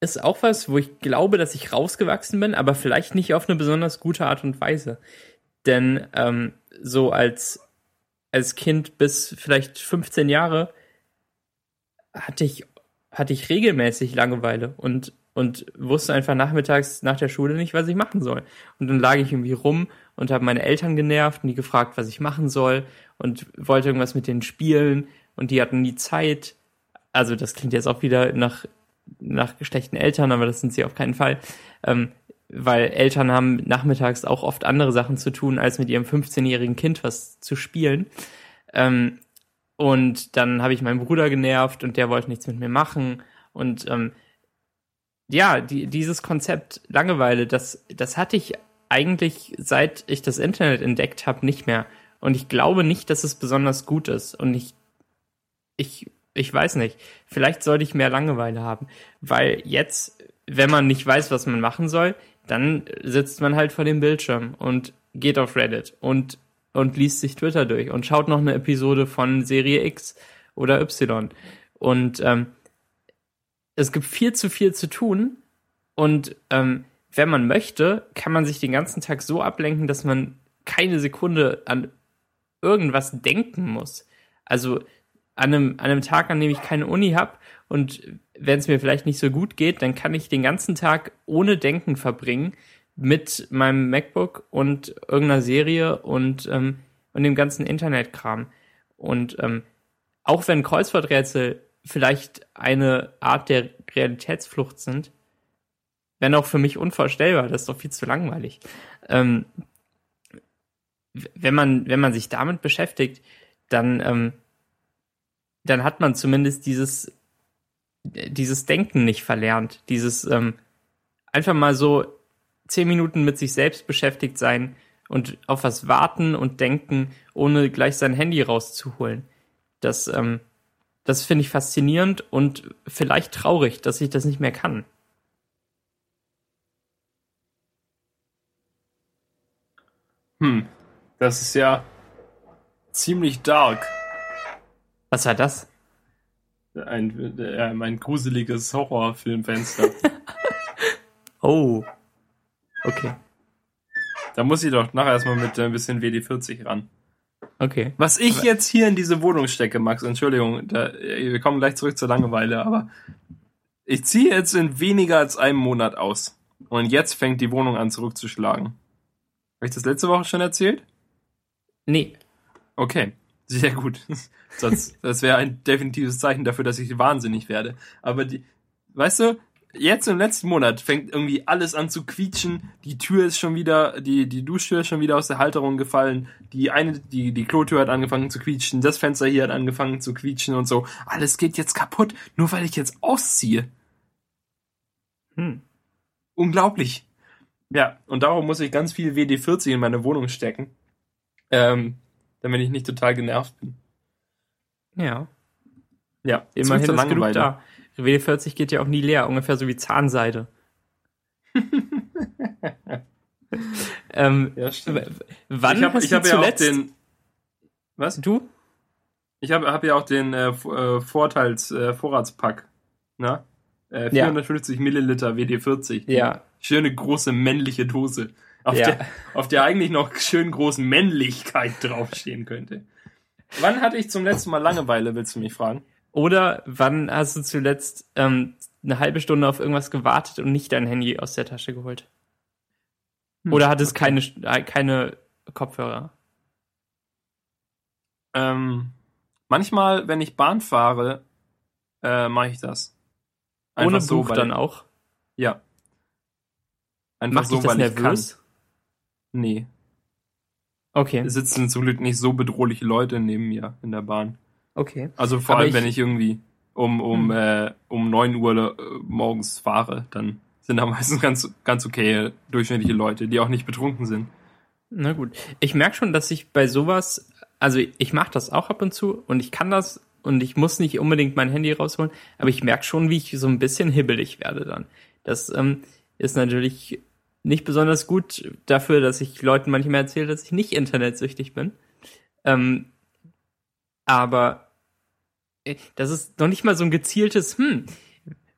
ist auch was, wo ich glaube, dass ich rausgewachsen bin, aber vielleicht nicht auf eine besonders gute Art und Weise. Denn ähm, so als, als Kind bis vielleicht 15 Jahre hatte ich, hatte ich regelmäßig Langeweile und, und wusste einfach nachmittags nach der Schule nicht, was ich machen soll. Und dann lag ich irgendwie rum und habe meine Eltern genervt und die gefragt, was ich machen soll und wollte irgendwas mit denen spielen und die hatten nie Zeit. Also das klingt jetzt auch wieder nach nach schlechten Eltern, aber das sind sie auf keinen Fall. Ähm, weil Eltern haben nachmittags auch oft andere Sachen zu tun, als mit ihrem 15-jährigen Kind was zu spielen. Ähm, und dann habe ich meinen Bruder genervt und der wollte nichts mit mir machen. Und ähm, ja, die, dieses Konzept Langeweile, das, das hatte ich eigentlich seit ich das Internet entdeckt habe nicht mehr. Und ich glaube nicht, dass es besonders gut ist. Und ich, ich ich weiß nicht. Vielleicht sollte ich mehr Langeweile haben. Weil jetzt, wenn man nicht weiß, was man machen soll, dann sitzt man halt vor dem Bildschirm und geht auf Reddit und, und liest sich Twitter durch und schaut noch eine Episode von Serie X oder Y. Und ähm, es gibt viel zu viel zu tun. Und ähm, wenn man möchte, kann man sich den ganzen Tag so ablenken, dass man keine Sekunde an irgendwas denken muss. Also an einem, an einem Tag, an dem ich keine Uni habe und wenn es mir vielleicht nicht so gut geht, dann kann ich den ganzen Tag ohne Denken verbringen mit meinem MacBook und irgendeiner Serie und, ähm, und dem ganzen Internetkram. Und ähm, auch wenn Kreuzworträtsel vielleicht eine Art der Realitätsflucht sind, wenn auch für mich unvorstellbar, das ist doch viel zu langweilig. Ähm, wenn man, wenn man sich damit beschäftigt, dann ähm, dann hat man zumindest dieses, dieses Denken nicht verlernt. Dieses ähm, einfach mal so zehn Minuten mit sich selbst beschäftigt sein und auf was warten und denken, ohne gleich sein Handy rauszuholen. Das, ähm, das finde ich faszinierend und vielleicht traurig, dass ich das nicht mehr kann. Hm, das ist ja ziemlich dark. Was war das? Ein, äh, mein gruseliges Horrorfilmfenster. [LAUGHS] oh. Okay. Da muss ich doch nachher erstmal mit ein bisschen WD-40 ran. Okay. Was ich jetzt hier in diese Wohnung stecke, Max, Entschuldigung, da, wir kommen gleich zurück zur Langeweile, aber ich ziehe jetzt in weniger als einem Monat aus. Und jetzt fängt die Wohnung an zurückzuschlagen. Habe ich das letzte Woche schon erzählt? Nee. Okay, sehr gut. [LAUGHS] Sonst, das wäre ein definitives Zeichen dafür, dass ich wahnsinnig werde. Aber die, weißt du, jetzt im letzten Monat fängt irgendwie alles an zu quietschen. Die Tür ist schon wieder, die, die Duschtür ist schon wieder aus der Halterung gefallen. Die eine, die, die Klotür hat angefangen zu quietschen. Das Fenster hier hat angefangen zu quietschen und so. Alles geht jetzt kaputt, nur weil ich jetzt ausziehe. Hm. Unglaublich. Ja, und darum muss ich ganz viel WD-40 in meine Wohnung stecken. Ähm, damit ich nicht total genervt bin. Ja. Ja, immerhin ist genug da. WD-40 geht ja auch nie leer, ungefähr so wie Zahnseide. [LAUGHS] ähm, ja, wann ich hab, hast ich du hab zuletzt... Ja auch den, was? Du? Ich habe hab ja auch den äh, äh Vorteils äh, Vorratspack. Na? Äh, 450 ja. Milliliter WD-40. Ja. Schöne große männliche Dose. Auf, Ja. der, auf der eigentlich noch schön groß Männlichkeit draufstehen könnte. Wann hatte ich zum letzten Mal Langeweile, willst du mich fragen? Oder wann hast du zuletzt ähm, eine halbe Stunde auf irgendwas gewartet und nicht dein Handy aus der Tasche geholt? Hm, Oder hattest okay. keine, äh, keine Kopfhörer? Ähm, manchmal, wenn ich Bahn fahre, äh, mache ich das. Ohne so, Buch dann auch? Ja. Einfach Macht so, dich das nervös? kann. Nee. Okay, Es sitzen zum Glück nicht so bedrohliche Leute neben mir in der Bahn. Okay. Also vor Aber allem, ich- wenn ich irgendwie um, um, Hm. äh, um 9 Uhr äh, morgens fahre, dann sind da [LAUGHS] meistens ganz, ganz okay durchschnittliche Leute, die auch nicht betrunken sind. Na gut. Ich merke schon, dass ich bei sowas, also ich mache das auch ab und zu und ich kann das und ich muss nicht unbedingt mein Handy rausholen, aber ich merke schon, wie ich so ein bisschen hibbelig werde dann. Das ähm, ist natürlich nicht besonders gut dafür, dass ich Leuten manchmal erzähle, dass ich nicht internetsüchtig bin. Ähm, aber das ist noch nicht mal so ein gezieltes, hm,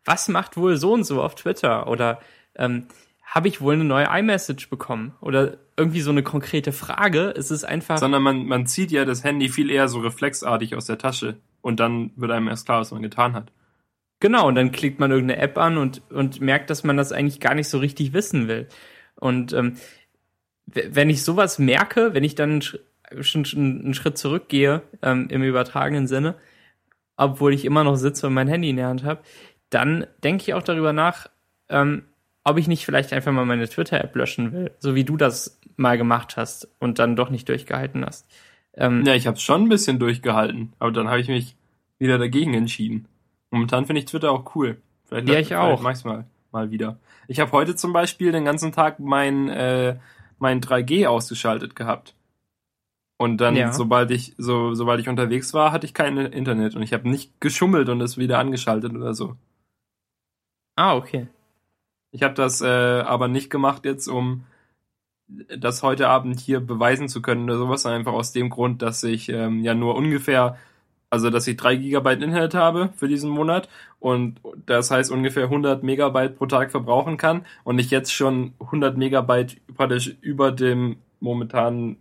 was macht wohl so und so auf Twitter? Oder ähm, habe ich wohl eine neue iMessage bekommen? Oder irgendwie so eine konkrete Frage. Es ist einfach. Sondern man, man zieht ja das Handy viel eher so reflexartig aus der Tasche und dann wird einem erst klar, was man getan hat. Genau, und dann klickt man irgendeine App an und, und merkt, dass man das eigentlich gar nicht so richtig wissen will. Und ähm, wenn ich sowas merke, wenn ich dann schon einen Schritt zurückgehe, ähm, im übertragenen Sinne, obwohl ich immer noch sitze und mein Handy in der Hand habe, dann denke ich auch darüber nach, ähm, ob ich nicht vielleicht einfach mal meine Twitter-App löschen will, so wie du das mal gemacht hast und dann doch nicht durchgehalten hast. Ähm, Ja, ich habe schon ein bisschen durchgehalten, aber dann habe ich mich wieder dagegen entschieden. Momentan finde ich Twitter auch cool. Vielleicht, Ja, ich auch. mach ich's mal, mal wieder. Ich habe heute zum Beispiel den ganzen Tag mein, äh, mein 3G ausgeschaltet gehabt. Und dann, Ja. sobald ich, so, sobald ich unterwegs war, hatte ich kein Internet und ich habe nicht geschummelt und es wieder angeschaltet oder so. Ah, okay. Ich habe das äh, aber nicht gemacht jetzt, um das heute Abend hier beweisen zu können oder sowas, sondern einfach aus dem Grund, dass ich ähm, ja nur ungefähr, also dass ich drei Gigabyte Internet habe für diesen Monat und das heißt ungefähr 100 Megabyte pro Tag verbrauchen kann und ich jetzt schon 100 Megabyte praktisch über dem momentanen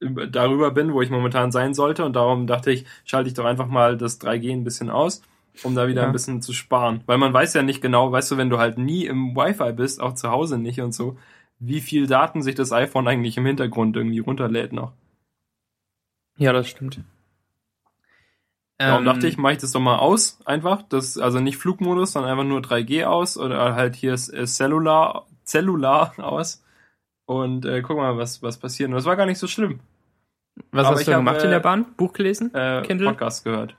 darüber bin, wo ich momentan sein sollte und darum dachte ich, schalte ich doch einfach mal das 3G ein bisschen aus, um da wieder Ja. ein bisschen zu sparen. Weil man weiß ja nicht genau, weißt du, wenn du halt nie im Wi-Fi bist, auch zu Hause nicht und so, wie viel Daten sich das iPhone eigentlich im Hintergrund irgendwie runterlädt noch. Ja, das stimmt. Darum Ähm, dachte ich, mache ich das doch mal aus, einfach. Das, also nicht Flugmodus, sondern einfach nur 3G aus oder halt hier ist, ist Cellular, Cellular aus. Und äh, guck mal, was, was passiert. Und das war gar nicht so schlimm. Was aber hast du hab, gemacht in äh, der Bahn? Buch gelesen? Äh, Kindle? Podcast gehört.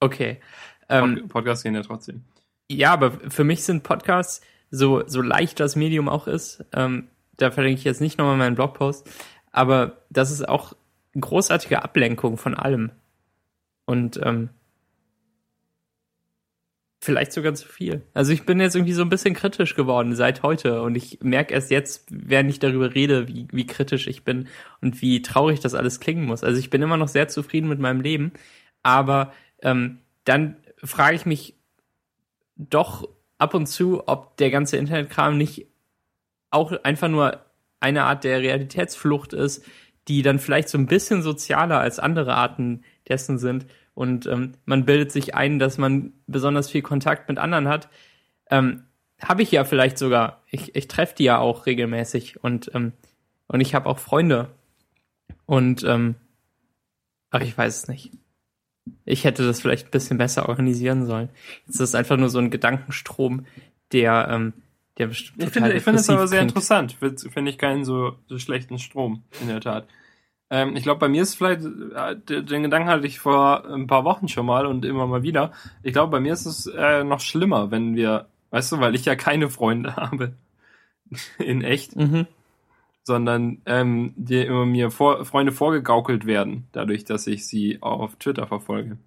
Okay. Ähm, Pod Podcast gehen ja trotzdem. ja, aber für mich sind Podcasts, so, so leicht das Medium auch ist, ähm, da verlinke ich jetzt nicht nochmal meinen Blogpost, aber das ist auch eine großartige Ablenkung von allem. Und ähm, vielleicht sogar zu viel. Also ich bin jetzt irgendwie so ein bisschen kritisch geworden seit heute und ich merke erst jetzt, während ich darüber rede, wie, wie kritisch ich bin und wie traurig das alles klingen muss. Also ich bin immer noch sehr zufrieden mit meinem Leben, aber ähm, dann frage ich mich doch ab und zu, ob der ganze Internetkram nicht auch einfach nur eine Art der Realitätsflucht ist, die dann vielleicht so ein bisschen sozialer als andere Arten dessen sind. Und ähm, man bildet sich ein, dass man besonders viel Kontakt mit anderen hat. Ähm, habe ich ja vielleicht sogar. Ich, ich treffe die ja auch regelmäßig und, ähm, und ich habe auch Freunde. Und ähm, ach, ich weiß es nicht. Ich hätte das vielleicht ein bisschen besser organisieren sollen. Jetzt ist das einfach nur so ein Gedankenstrom, der, ähm, der bestimmt Ich finde, ich finde es aber sehr klingt. interessant. Finde ich keinen so, so schlechten Strom, in der Tat. Ähm, ich glaube, bei mir ist vielleicht, äh, den Gedanken hatte ich vor ein paar Wochen schon mal und immer mal wieder. Ich glaube, bei mir ist es äh, noch schlimmer, wenn wir, weißt du, weil ich ja keine Freunde [LAUGHS] habe. in echt. Mhm. Sondern ähm, die immer mir vor, Freunde vorgegaukelt werden, dadurch, dass ich sie auf Twitter verfolge.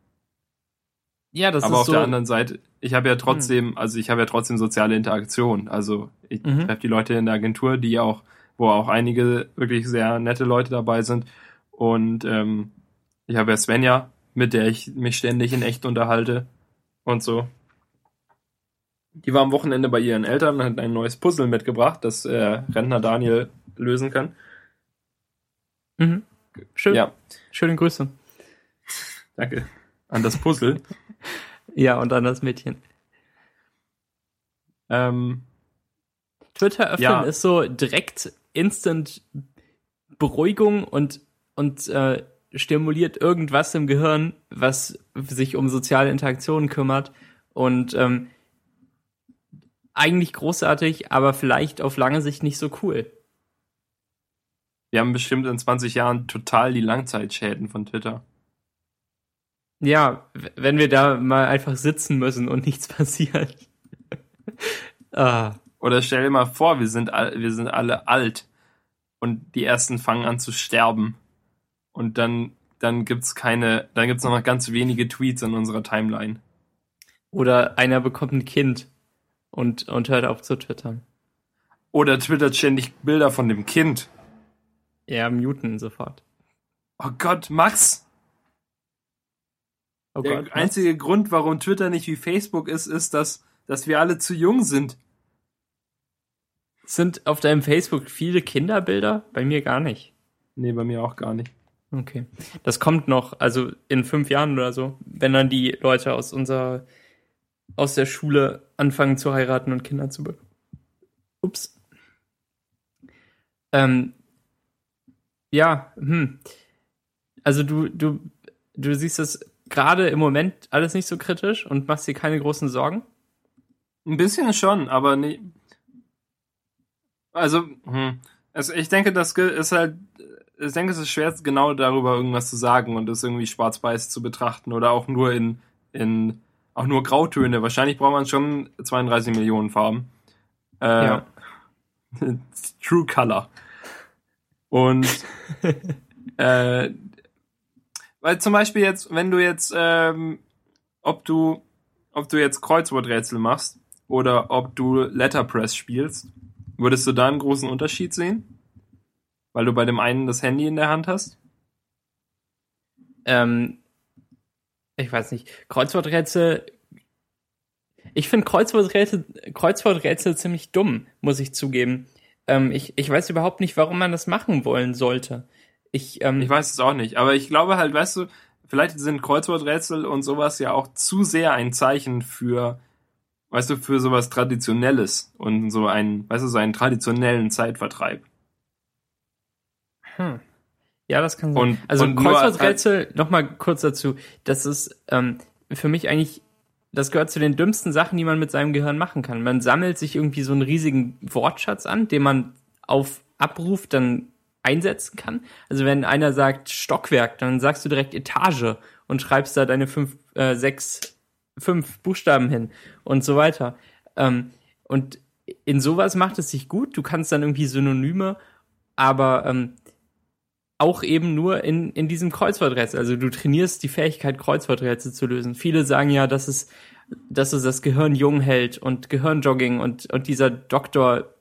Ja, das Aber ist auf so der anderen Seite, ich habe ja trotzdem, hm. also ich habe ja trotzdem soziale Interaktion. Also ich mhm. treffe die Leute in der Agentur, die auch, wo auch einige wirklich sehr nette Leute dabei sind. Und ähm, ich habe ja Svenja, mit der ich mich ständig in echt unterhalte und so. Die war am Wochenende bei ihren Eltern und hat ein neues Puzzle mitgebracht, das äh, Rentner Daniel lösen kann. Mhm. Schön. Ja. Schöne Grüße. Danke. An das Puzzle. [LAUGHS] Ja, und dann das Mädchen. Ähm, Twitter öffnen ja. ist so direkt instant Beruhigung und, und äh, stimuliert irgendwas im Gehirn, was sich um soziale Interaktionen kümmert. Und ähm, eigentlich großartig, aber vielleicht auf lange Sicht nicht so cool. Wir haben bestimmt in 20 Jahren total die Langzeitschäden von Twitter. Ja, wenn wir da mal einfach sitzen müssen und nichts [LAUGHS] passiert. ah. Oder stell dir mal vor, wir sind, wir sind alle alt und die ersten fangen an zu sterben. Und dann, dann gibt's keine, dann gibt's noch mal ganz wenige Tweets in unserer Timeline. Oder einer bekommt ein Kind und, und hört auf zu twittern. Oder twittert ständig Bilder von dem Kind. Ja, muten sofort. Oh Gott, Max, Oh der Gott, einzige was? Grund, warum Twitter nicht wie Facebook ist, ist, dass, dass wir alle zu jung sind. Sind auf deinem Facebook viele Kinderbilder? Bei mir gar nicht. Nee, bei mir auch gar nicht. Okay. Das kommt noch, also in fünf Jahren oder so, wenn dann die Leute aus unserer, aus der Schule anfangen zu heiraten und Kinder zu bekommen. Ups. Ähm, ja, hm. Also du, du, du siehst das gerade im Moment alles nicht so kritisch und machst dir keine großen Sorgen? Ein bisschen schon, aber nicht. Also, hm. also ich denke, das ist halt, ich denke, es ist schwer, genau darüber irgendwas zu sagen und das irgendwie schwarz-weiß zu betrachten oder auch nur in, in, auch nur Grautöne. Wahrscheinlich braucht man schon 32 Millionen Farben. Äh, ja. [LAUGHS] True Color. Und [LAUGHS] äh, weil zum Beispiel jetzt, wenn du jetzt, ähm, ob du, ob du jetzt Kreuzworträtsel machst oder ob du Letterpress spielst, würdest du da einen großen Unterschied sehen? Weil du bei dem einen das Handy in der Hand hast? Ähm, ich weiß nicht. Kreuzworträtsel. Ich finde Kreuzworträtsel, Kreuzworträtsel ziemlich dumm, muss ich zugeben. Ähm, ich, ich weiß überhaupt nicht, warum man das machen wollen sollte. Ich, ähm, ich weiß es auch nicht, aber ich glaube halt, weißt du, vielleicht sind Kreuzworträtsel und sowas ja auch zu sehr ein Zeichen für, weißt du, für sowas Traditionelles und so einen, weißt du, so einen traditionellen Zeitvertreib. Hm. Ja, das kann sein. Und, also und Kreuzworträtsel, nochmal kurz dazu, das ist ähm, für mich eigentlich, das gehört zu den dümmsten Sachen, die man mit seinem Gehirn machen kann. Man sammelt sich irgendwie so einen riesigen Wortschatz an, den man auf Abruf dann einsetzen kann. Also wenn einer sagt Stockwerk, dann sagst du direkt Etage und schreibst da deine fünf, äh, sechs, fünf Buchstaben hin und so weiter. Ähm, und in sowas macht es sich gut. Du kannst dann irgendwie Synonyme, aber ähm, auch eben nur in, in diesem Kreuzworträtsel. Also du trainierst die Fähigkeit, Kreuzworträtsel zu lösen. Viele sagen ja, dass es, dass es das Gehirn jung hält und Gehirnjogging und, und dieser Doktor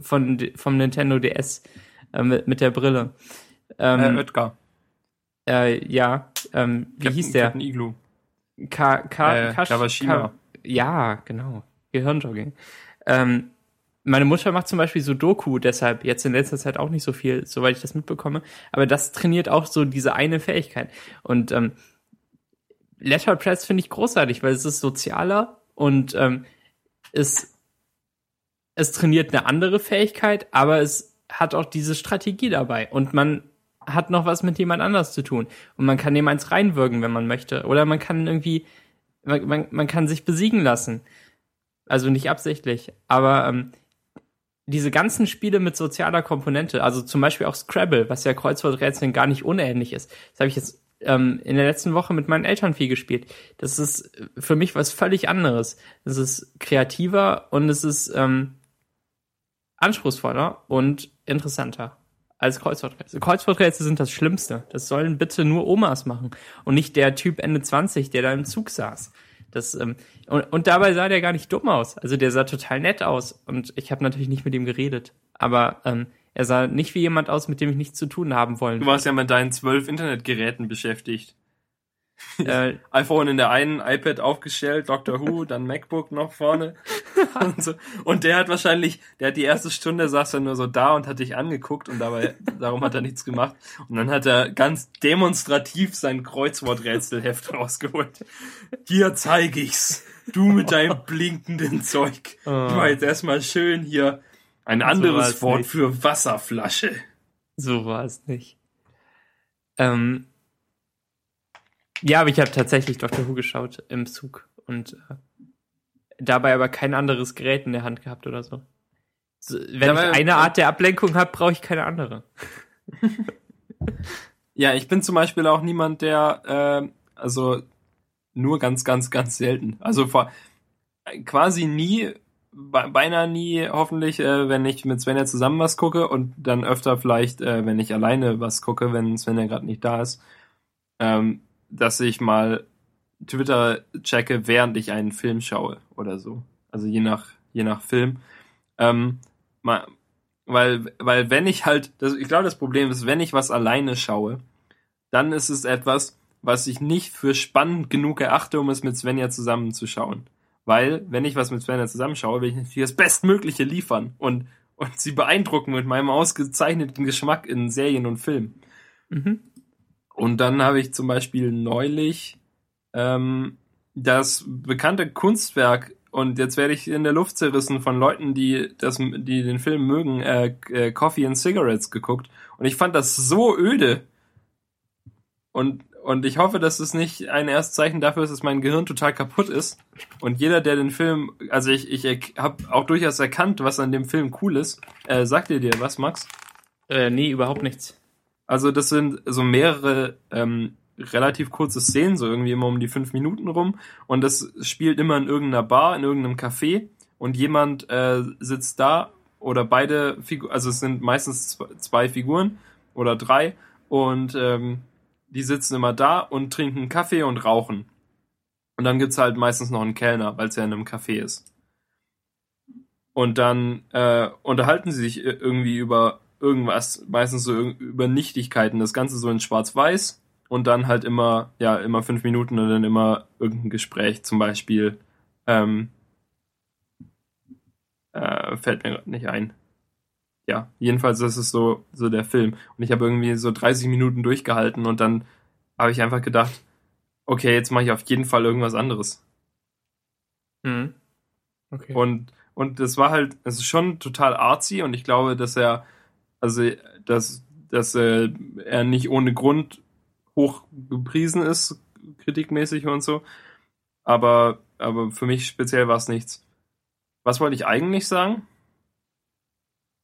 von, vom Nintendo DS äh, mit, mit der Brille. Ähm, äh, Oetker. Äh, ja, ähm, wie Captain, hieß der? Captain Iglu. Ka, Ka, äh, Kash, Ka, ja, genau. Gehirnjogging. Ähm, meine Mutter macht zum Beispiel so Doku, deshalb jetzt in letzter Zeit auch nicht so viel, soweit ich das mitbekomme. Aber das trainiert auch so diese eine Fähigkeit. Und ähm, Letterpress finde ich großartig, weil es ist sozialer und ähm, ist es trainiert eine andere Fähigkeit, aber es hat auch diese Strategie dabei und man hat noch was mit jemand anders zu tun und man kann dem eins reinwirken, wenn man möchte oder man kann irgendwie man, man, man kann sich besiegen lassen. Also nicht absichtlich, aber ähm, diese ganzen Spiele mit sozialer Komponente, also zum Beispiel auch Scrabble, was ja Kreuzworträtseln gar nicht unähnlich ist. Das habe ich jetzt ähm, in der letzten Woche mit meinen Eltern viel gespielt. Das ist für mich was völlig anderes. Es ist kreativer und es ist ähm, anspruchsvoller und interessanter als Kreuzworträtsel. Kreuzworträtsel sind das Schlimmste. Das sollen bitte nur Omas machen und nicht der Typ Ende 20, der da im Zug saß. Das, ähm, und, und dabei sah der gar nicht dumm aus. Also der sah total nett aus. Und ich habe natürlich nicht mit ihm geredet. Aber ähm, er sah nicht wie jemand aus, mit dem ich nichts zu tun haben wollen. Du warst ja mit deinen zwölf Internetgeräten beschäftigt. [LAUGHS] Äh, iPhone in der einen, iPad aufgestellt, Doctor Who, [LAUGHS] dann MacBook noch vorne. [LAUGHS] und, so. und der hat wahrscheinlich, der hat die erste Stunde saß er nur so da und hat dich angeguckt und dabei, darum hat er nichts gemacht. Und dann hat er ganz demonstrativ sein Kreuzworträtselheft rausgeholt. Hier zeige ich's. Du mit deinem blinkenden Zeug. Du war jetzt erstmal schön hier ein anderes so Wort nicht. für Wasserflasche. So war es nicht. Ähm, ja, aber ich habe tatsächlich Dr. Who geschaut im Zug und äh, dabei aber kein anderes Gerät in der Hand gehabt oder so. so wenn dabei, ich eine Art der Ablenkung habe, brauche ich keine andere. [LAUGHS] ja, ich bin zum Beispiel auch niemand, der äh, also nur ganz, ganz, ganz selten. Also vor quasi nie, beinahe nie, hoffentlich, äh, wenn ich mit Svenja zusammen was gucke und dann öfter vielleicht, äh, wenn ich alleine was gucke, wenn Svenja gerade nicht da ist. Ähm, dass ich mal Twitter checke, während ich einen Film schaue oder so. Also je nach, je nach Film. Ähm, mal, weil, weil wenn ich halt, das, ich glaube, das Problem ist, wenn ich was alleine schaue, dann ist es etwas, was ich nicht für spannend genug erachte, um es mit Svenja zusammenzuschauen. Weil, wenn ich was mit Svenja zusammenschaue, will ich natürlich das Bestmögliche liefern und, und sie beeindrucken mit meinem ausgezeichneten Geschmack in Serien und Filmen. Mhm. Und dann habe ich zum Beispiel neulich ähm, das bekannte Kunstwerk und jetzt werde ich in der Luft zerrissen von Leuten, die das, die den Film mögen, äh, äh, Coffee and Cigarettes geguckt. Und ich fand das so öde. Und, und ich hoffe, dass es nicht ein Erstzeichen dafür ist, dass mein Gehirn total kaputt ist. Und jeder, der den Film, also ich, ich habe auch durchaus erkannt, was an dem Film cool ist. Äh, sagt ihr dir was, Max? Äh, nee, überhaupt nichts. Also das sind so mehrere ähm, relativ kurze Szenen, so irgendwie immer um die fünf Minuten rum. Und das spielt immer in irgendeiner Bar, in irgendeinem Café. Und jemand äh, sitzt da oder beide Figuren, also es sind meistens zwei Figuren oder drei. Und ähm, die sitzen immer da und trinken Kaffee und rauchen. Und dann gibt's halt meistens noch einen Kellner, weil es ja in einem Café ist. Und dann äh, unterhalten sie sich irgendwie über irgendwas, meistens so über Nichtigkeiten, das Ganze so in Schwarz-Weiß und dann halt immer, ja, immer fünf Minuten und dann immer irgendein Gespräch, zum Beispiel, ähm, äh, fällt mir gerade nicht ein. Ja, jedenfalls das ist so, so der Film. Und ich habe irgendwie so 30 Minuten durchgehalten und dann habe ich einfach gedacht, okay, jetzt mache ich auf jeden Fall irgendwas anderes. Mhm. Okay. Und, und das war halt, es ist schon total artsy und ich glaube, dass er also, dass, dass äh, er nicht ohne Grund hoch gepriesen ist, kritikmäßig und so. Aber, aber für mich speziell war es nichts. Was wollte ich eigentlich sagen?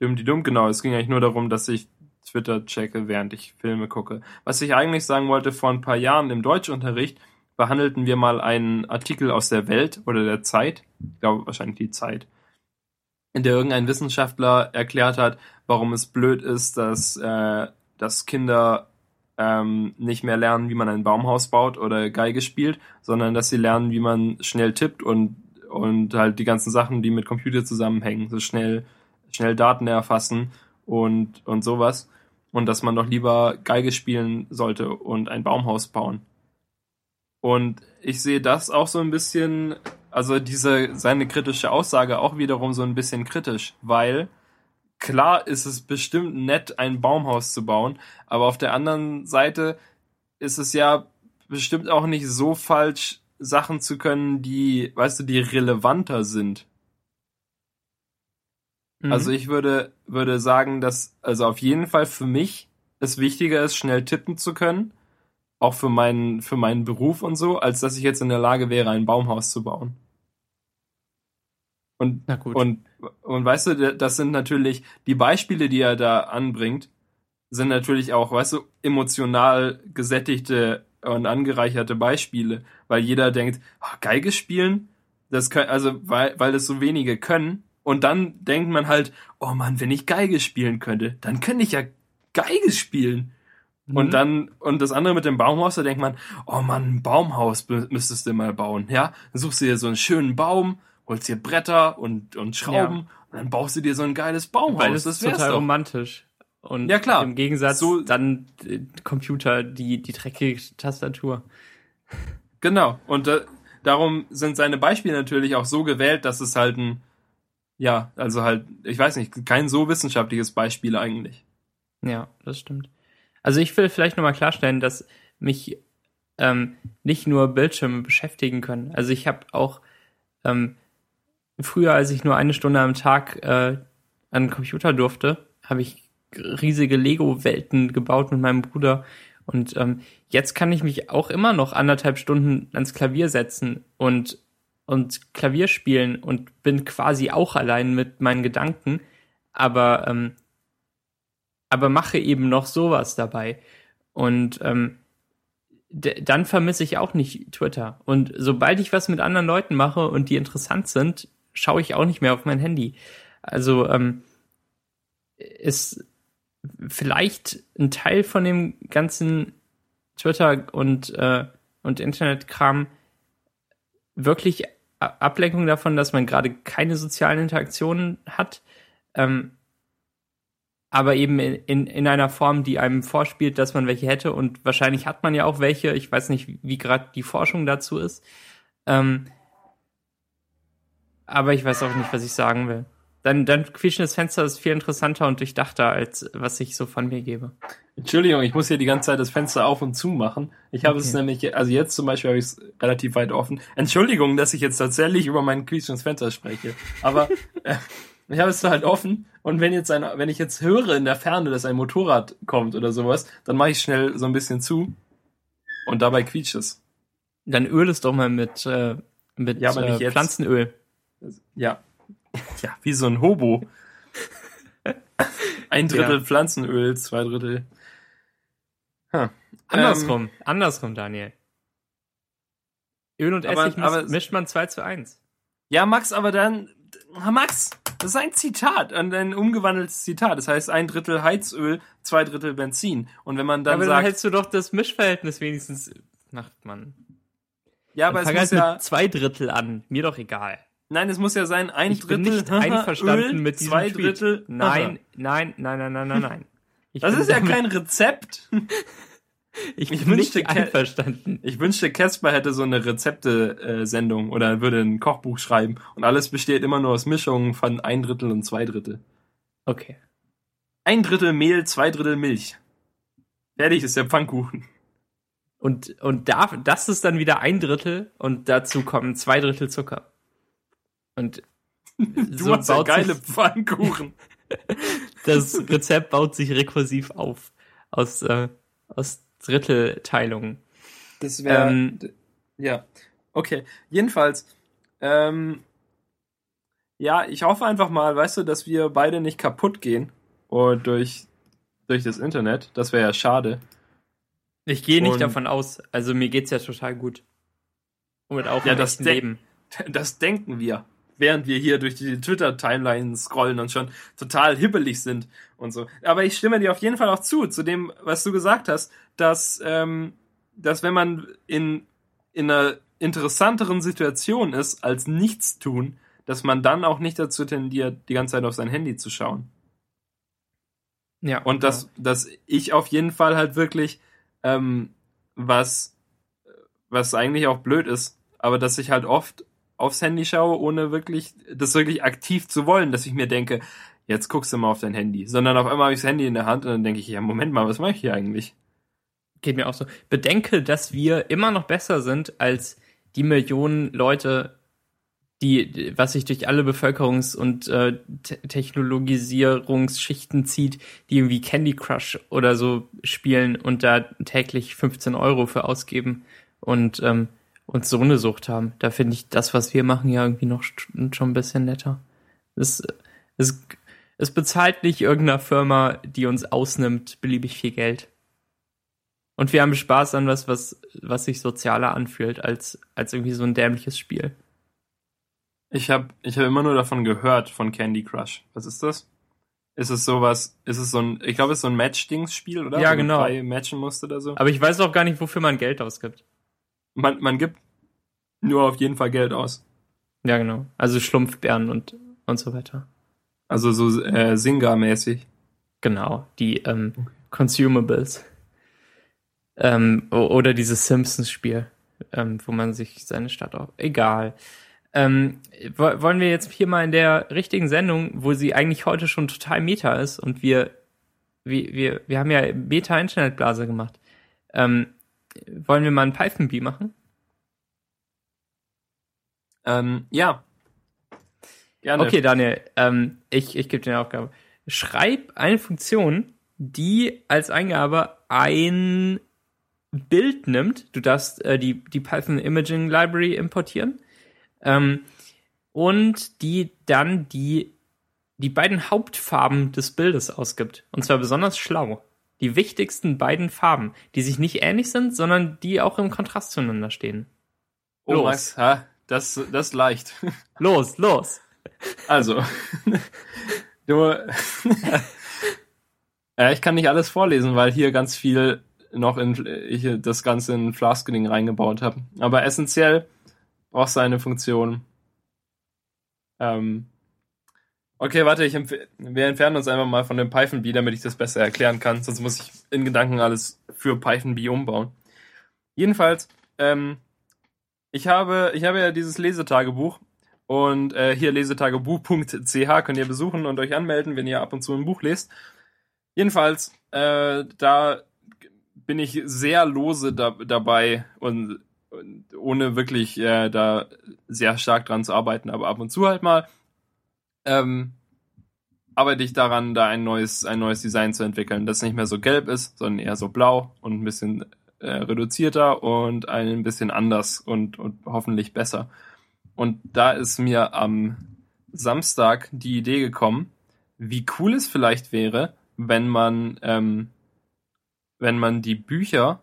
Dumm die dumm, genau. Es ging eigentlich nur darum, dass ich Twitter checke, während ich Filme gucke. Was ich eigentlich sagen wollte, vor ein paar Jahren im Deutschunterricht behandelten wir mal einen Artikel aus der Welt oder der Zeit, ich glaube wahrscheinlich die Zeit, in der irgendein Wissenschaftler erklärt hat, warum es blöd ist, dass, äh, dass Kinder ähm, nicht mehr lernen, wie man ein Baumhaus baut oder Geige spielt, sondern dass sie lernen, wie man schnell tippt und, und halt die ganzen Sachen, die mit Computer zusammenhängen, so schnell, schnell Daten erfassen und, und sowas. Und dass man doch lieber Geige spielen sollte und ein Baumhaus bauen. Und ich sehe das auch so ein bisschen also diese seine kritische Aussage auch wiederum so ein bisschen kritisch, weil klar ist es bestimmt nett, ein Baumhaus zu bauen, aber auf der anderen Seite ist es ja bestimmt auch nicht so falsch, Sachen zu können, die, weißt du, die relevanter sind. Mhm. Also ich würde, würde sagen, dass, also auf jeden Fall für mich es wichtiger ist, schnell tippen zu können. Auch für meinen, für meinen Beruf und so, als dass ich jetzt in der Lage wäre, ein Baumhaus zu bauen. Und, und, und weißt du, das sind natürlich die Beispiele, die er da anbringt, sind natürlich auch, weißt du, emotional gesättigte und angereicherte Beispiele, weil jeder denkt, oh, Geige spielen, das können, also weil, weil das so wenige können. Und dann denkt man halt, oh Mann, wenn ich Geige spielen könnte, dann könnte ich ja Geige spielen. Mhm. Und dann, und das andere mit dem Baumhaus, da denkt man, oh Mann, ein Baumhaus müsstest du mal bauen, ja? Dann suchst du dir so einen schönen Baum, holst dir Bretter und, und Schrauben ja. und dann baust du dir so ein geiles Baumhaus. Weil das, das ist total doch. romantisch. Und ja, klar. im Gegensatz so, dann äh, Computer, die, die dreckige Tastatur. Genau. Und äh, darum sind seine Beispiele natürlich auch so gewählt, dass es halt ein, ja, also halt, ich weiß nicht, kein so wissenschaftliches Beispiel eigentlich. Ja, das stimmt. Also ich will vielleicht nochmal klarstellen, dass mich ähm, nicht nur Bildschirme beschäftigen können. Also ich habe auch ähm, früher, als ich nur eine Stunde am Tag äh, an den Computer durfte, habe ich riesige Lego-Welten gebaut mit meinem Bruder. Und ähm, jetzt kann ich mich auch immer noch anderthalb Stunden ans Klavier setzen und, und Klavier spielen und bin quasi auch allein mit meinen Gedanken, aber, ähm, aber mache eben noch sowas dabei. Und ähm, dann vermisse ich auch nicht Twitter. Und sobald ich was mit anderen Leuten mache und die interessant sind, schaue ich auch nicht mehr auf mein Handy. Also ähm, ist vielleicht ein Teil von dem ganzen Twitter und, äh, und Internetkram wirklich Ablenkung davon, dass man gerade keine sozialen Interaktionen hat, ähm, aber eben in, in einer Form, die einem vorspielt, dass man welche hätte und wahrscheinlich hat man ja auch welche. Ich weiß nicht, wie gerade die Forschung dazu ist. Ähm, aber ich weiß auch nicht, was ich sagen will. Dein, dein quietschendes Fenster ist viel interessanter und durchdachter, als was ich so von mir gebe. Entschuldigung, ich muss hier die ganze Zeit das Fenster auf und zu machen. Ich habe okay. es nämlich, also jetzt zum Beispiel habe ich es relativ weit offen. Entschuldigung, dass ich jetzt tatsächlich über mein quietschendes Fenster spreche. Aber [LAUGHS] äh, ich habe es halt offen und wenn jetzt ein, wenn ich jetzt höre in der Ferne, dass ein Motorrad kommt oder sowas, dann mache ich schnell so ein bisschen zu und dabei quietscht es. Dann öl es doch mal mit, äh, mit ja, äh, Pflanzenöl. Ja, ja, wie so ein Hobo. [LAUGHS] Ein Drittel ja. Pflanzenöl, zwei Drittel. Huh. Andersrum, ähm, andersrum, Daniel. Öl und aber, Essig aber, mischt man 2 zu 1. Ja, Max, aber dann, Max, das ist ein Zitat, ein umgewandeltes Zitat. Das heißt, ein Drittel Heizöl, zwei Drittel Benzin. Und wenn man dann aber sagt. dann hältst du doch das Mischverhältnis wenigstens, macht man. Ja, aber es muss halt ja. Mit zwei Drittel an. Mir doch egal. Nein, es muss ja sein, ein ich Drittel. Bin nicht einverstanden Öl, mit diesem zwei Tweet. Drittel. Nein, nein, nein, nein, nein, nein, nein. Ich das ist ja kein Rezept. [LAUGHS] ich, ich bin wünschte, nicht einverstanden. Ich wünschte, Casper hätte so eine Rezepte-Sendung oder würde ein Kochbuch schreiben und alles besteht immer nur aus Mischungen von ein Drittel und zwei Drittel. Okay. Ein Drittel Mehl, zwei Drittel Milch. Fertig ist der Pfannkuchen. Und, und da, das ist dann wieder ein Drittel und dazu kommen zwei Drittel Zucker. Und du so hast ja geile Pfannkuchen. [LAUGHS] das Rezept baut sich rekursiv auf aus äh, aus Drittelteilungen. Das wäre ähm, ja okay. Jedenfalls ähm, ja, ich hoffe einfach mal, weißt du, dass wir beide nicht kaputt gehen oder durch durch das Internet. Das wäre ja schade. Ich gehe nicht Und, davon aus. Also mir geht's ja total gut. Und auch ja, das Leben. [LAUGHS] Das denken wir während wir hier durch die Twitter-Timeline scrollen und schon total hibbelig sind und so. Aber ich stimme dir auf jeden Fall auch zu, zu dem, was du gesagt hast, dass, ähm, dass wenn man in, in einer interessanteren Situation ist als nichts tun, dass man dann auch nicht dazu tendiert, die ganze Zeit auf sein Handy zu schauen. Ja. Und dass, ja. dass ich auf jeden Fall halt wirklich, ähm, was, was eigentlich auch blöd ist, aber dass ich halt oft aufs Handy schaue, ohne wirklich das wirklich aktiv zu wollen, dass ich mir denke, jetzt guckst du mal auf dein Handy, sondern auf einmal habe ich das Handy in der Hand und dann denke ich, ja, Moment mal, was mache ich hier eigentlich? Geht mir auch so. Bedenke, dass wir immer noch besser sind als die Millionen Leute, die, was sich durch alle Bevölkerungs- und äh, Te Technologisierungsschichten zieht, die irgendwie Candy Crush oder so spielen und da täglich 15 Euro für ausgeben und ähm, und so eine Sucht haben. Da finde ich das, was wir machen, ja irgendwie noch schon ein bisschen netter. Es, es, es bezahlt nicht irgendeiner Firma, die uns ausnimmt, beliebig viel Geld. Und wir haben Spaß an was, was, was sich sozialer anfühlt, als, als irgendwie so ein dämliches Spiel. Ich habe ich hab immer nur davon gehört, von Candy Crush. Was ist das? Ist es sowas, ist es so ein, ich glaube, es ist so ein Match-Dings-Spiel, oder? Ja, Wo genau. Du matchen musst oder so. Aber ich weiß auch gar nicht, wofür man Geld ausgibt. Man, man gibt nur auf jeden Fall Geld aus. Ja, genau. Also Schlumpfbären und, und so weiter. Also so äh, Singa-mäßig. Genau, die ähm, Consumables. Ähm, oder dieses Simpsons-Spiel, ähm, wo man sich seine Stadt auch. Egal. Ähm, wollen wir jetzt hier mal in der richtigen Sendung, wo sie eigentlich heute schon total Meta ist und wir, wir, wir, wir haben ja Meta-Internetblase gemacht. Ähm, wollen wir mal ein Python-Bee machen? Ähm, ja. Gerne. Okay, Daniel, ähm, ich, ich gebe dir eine Aufgabe. Schreib eine Funktion, die als Eingabe ein Bild nimmt. Du darfst äh, die, die Python Imaging Library importieren. Ähm, und die dann die, die beiden Hauptfarben des Bildes ausgibt. Und zwar besonders schlau. Die wichtigsten beiden Farben, die sich nicht ähnlich sind, sondern die auch im Kontrast zueinander stehen. Los. Oh, Max, ha, das, das ist leicht. [LAUGHS] Los, los. Also, [LAUGHS] du, [LAUGHS] ja, ich kann nicht alles vorlesen, weil hier ganz viel noch in ich das Ganze in Flaskening reingebaut habe. Aber essentiell brauchst du eine Funktion. Ähm, okay, warte, ich wir entfernen uns einfach mal von dem Python-B, damit ich das besser erklären kann. Sonst muss ich in Gedanken alles für Python-B umbauen. Jedenfalls, ähm, ich habe, ich habe ja dieses Lesetagebuch und äh, hier lesetagebuch.ch könnt ihr besuchen und euch anmelden, wenn ihr ab und zu ein Buch lest. Jedenfalls, äh, da bin ich sehr lose da, dabei und, und, ohne wirklich äh, da sehr stark dran zu arbeiten, aber ab und zu halt mal ähm, arbeite ich daran, da ein neues, ein neues Design zu entwickeln, das nicht mehr so gelb ist, sondern eher so blau und ein bisschen äh, reduzierter und ein bisschen anders und, und hoffentlich besser. Und da ist mir am Samstag die Idee gekommen, wie cool es vielleicht wäre, wenn man, ähm, wenn man die Bücher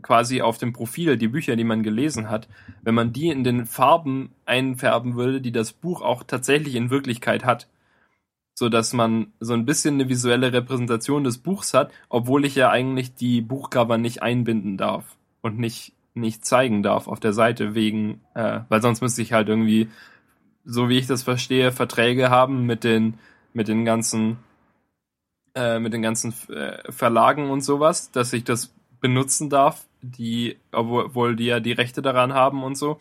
quasi auf dem Profil, die Bücher, die man gelesen hat, wenn man die in den Farben einfärben würde, die das Buch auch tatsächlich in Wirklichkeit hat. So dass man so ein bisschen eine visuelle Repräsentation des Buchs hat, obwohl ich ja eigentlich die Buchcover nicht einbinden darf und nicht nicht zeigen darf auf der Seite wegen, äh, weil sonst müsste ich halt irgendwie, so wie ich das verstehe, Verträge haben mit den mit den ganzen äh, mit den ganzen äh, Verlagen und sowas, dass ich das benutzen darf, die obwohl die ja die Rechte daran haben und so.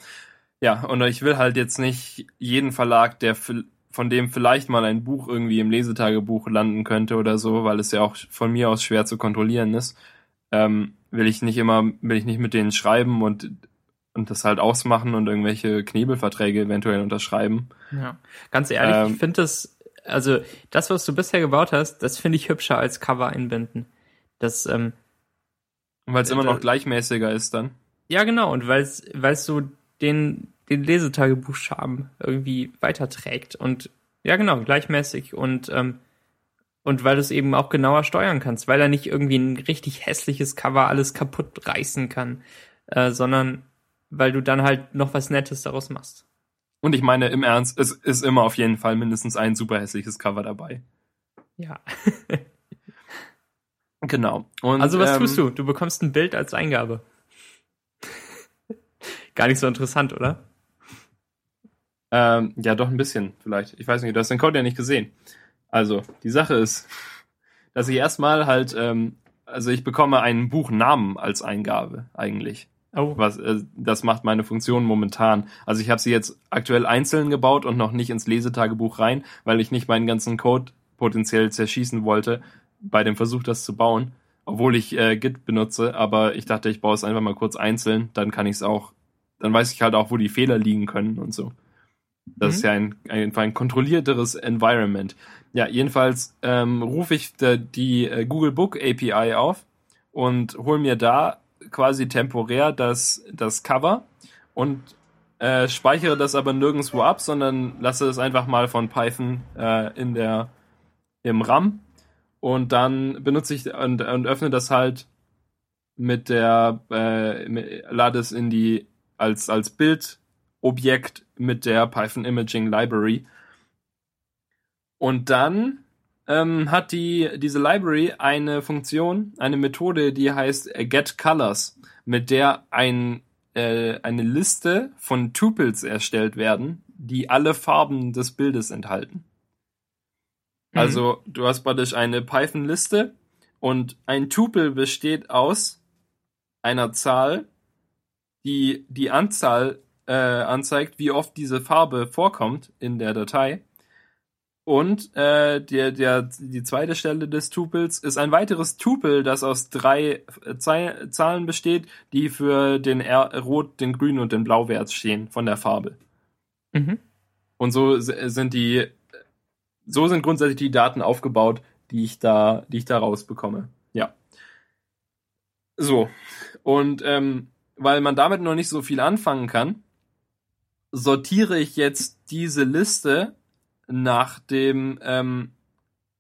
Ja, und ich will halt jetzt nicht jeden Verlag, der von dem vielleicht mal ein Buch irgendwie im Lesetagebuch landen könnte oder so, weil es ja auch von mir aus schwer zu kontrollieren ist. Ähm, will ich nicht immer, will ich nicht mit denen schreiben und und das halt ausmachen und irgendwelche Knebelverträge eventuell unterschreiben. Ja, ganz ehrlich, ähm, ich finde das, also das, was du bisher gebaut hast, das finde ich hübscher als Cover einbinden. Das, ähm, weil es immer noch gleichmäßiger ist dann. Ja, genau, und weil es, weil es so den, den Lesetagebuchscham irgendwie weiterträgt und ja, genau, gleichmäßig und ähm, und weil du es eben auch genauer steuern kannst, weil er nicht irgendwie ein richtig hässliches Cover alles kaputt reißen kann, äh, sondern weil du dann halt noch was Nettes daraus machst. Und ich meine, im Ernst, es ist immer auf jeden Fall mindestens ein super hässliches Cover dabei. Ja. [LAUGHS] genau. Und, also was ähm, tust du? Du bekommst ein Bild als Eingabe. [LAUGHS] Gar nicht so interessant, oder? Ähm, ja, doch ein bisschen vielleicht. Ich weiß nicht, du hast den Code ja nicht gesehen. Also, die Sache ist, [LAUGHS] dass ich erstmal halt, ähm, also ich bekomme einen Buchnamen als Eingabe eigentlich. Oh. Was, äh, das macht meine Funktion momentan. Also ich habe sie jetzt aktuell einzeln gebaut und noch nicht ins Lesetagebuch rein, weil ich nicht meinen ganzen Code potenziell zerschießen wollte bei dem Versuch, das zu bauen. Obwohl ich äh, Git benutze, aber ich dachte, ich baue es einfach mal kurz einzeln, dann kann ich es auch, dann weiß ich halt auch, wo die Fehler liegen können und so. Das mhm. ist ja ein, ein, ein kontrollierteres Environment. Ja, jedenfalls ähm, rufe ich die, die äh, Google Book API auf und hole mir da quasi temporär das, das Cover und äh, speichere das aber nirgendwo ab, sondern lasse es einfach mal von Python äh, in der im RAM und dann benutze ich und, und öffne das halt mit der äh, lade es in die als als Bildobjekt mit der Python Imaging Library. Und dann ähm, hat die diese Library eine Funktion eine Methode die heißt get colors mit der ein äh, eine Liste von Tupels erstellt werden die alle Farben des Bildes enthalten Mhm. Also du hast praktisch eine Python-Liste und ein Tupel besteht aus einer Zahl, die die Anzahl äh, anzeigt, wie oft diese Farbe vorkommt in der Datei. Und äh, der, der, die zweite Stelle des Tupels ist ein weiteres Tupel, das aus drei äh, Zahlen besteht, die für den R Rot, den Grün und den Blauwert stehen von der Farbe. Mhm. Und so sind die so sind grundsätzlich die Daten aufgebaut, die ich da, die ich da rausbekomme. Ja. So. Und ähm, weil man damit noch nicht so viel anfangen kann, sortiere ich jetzt diese Liste nach dem ähm,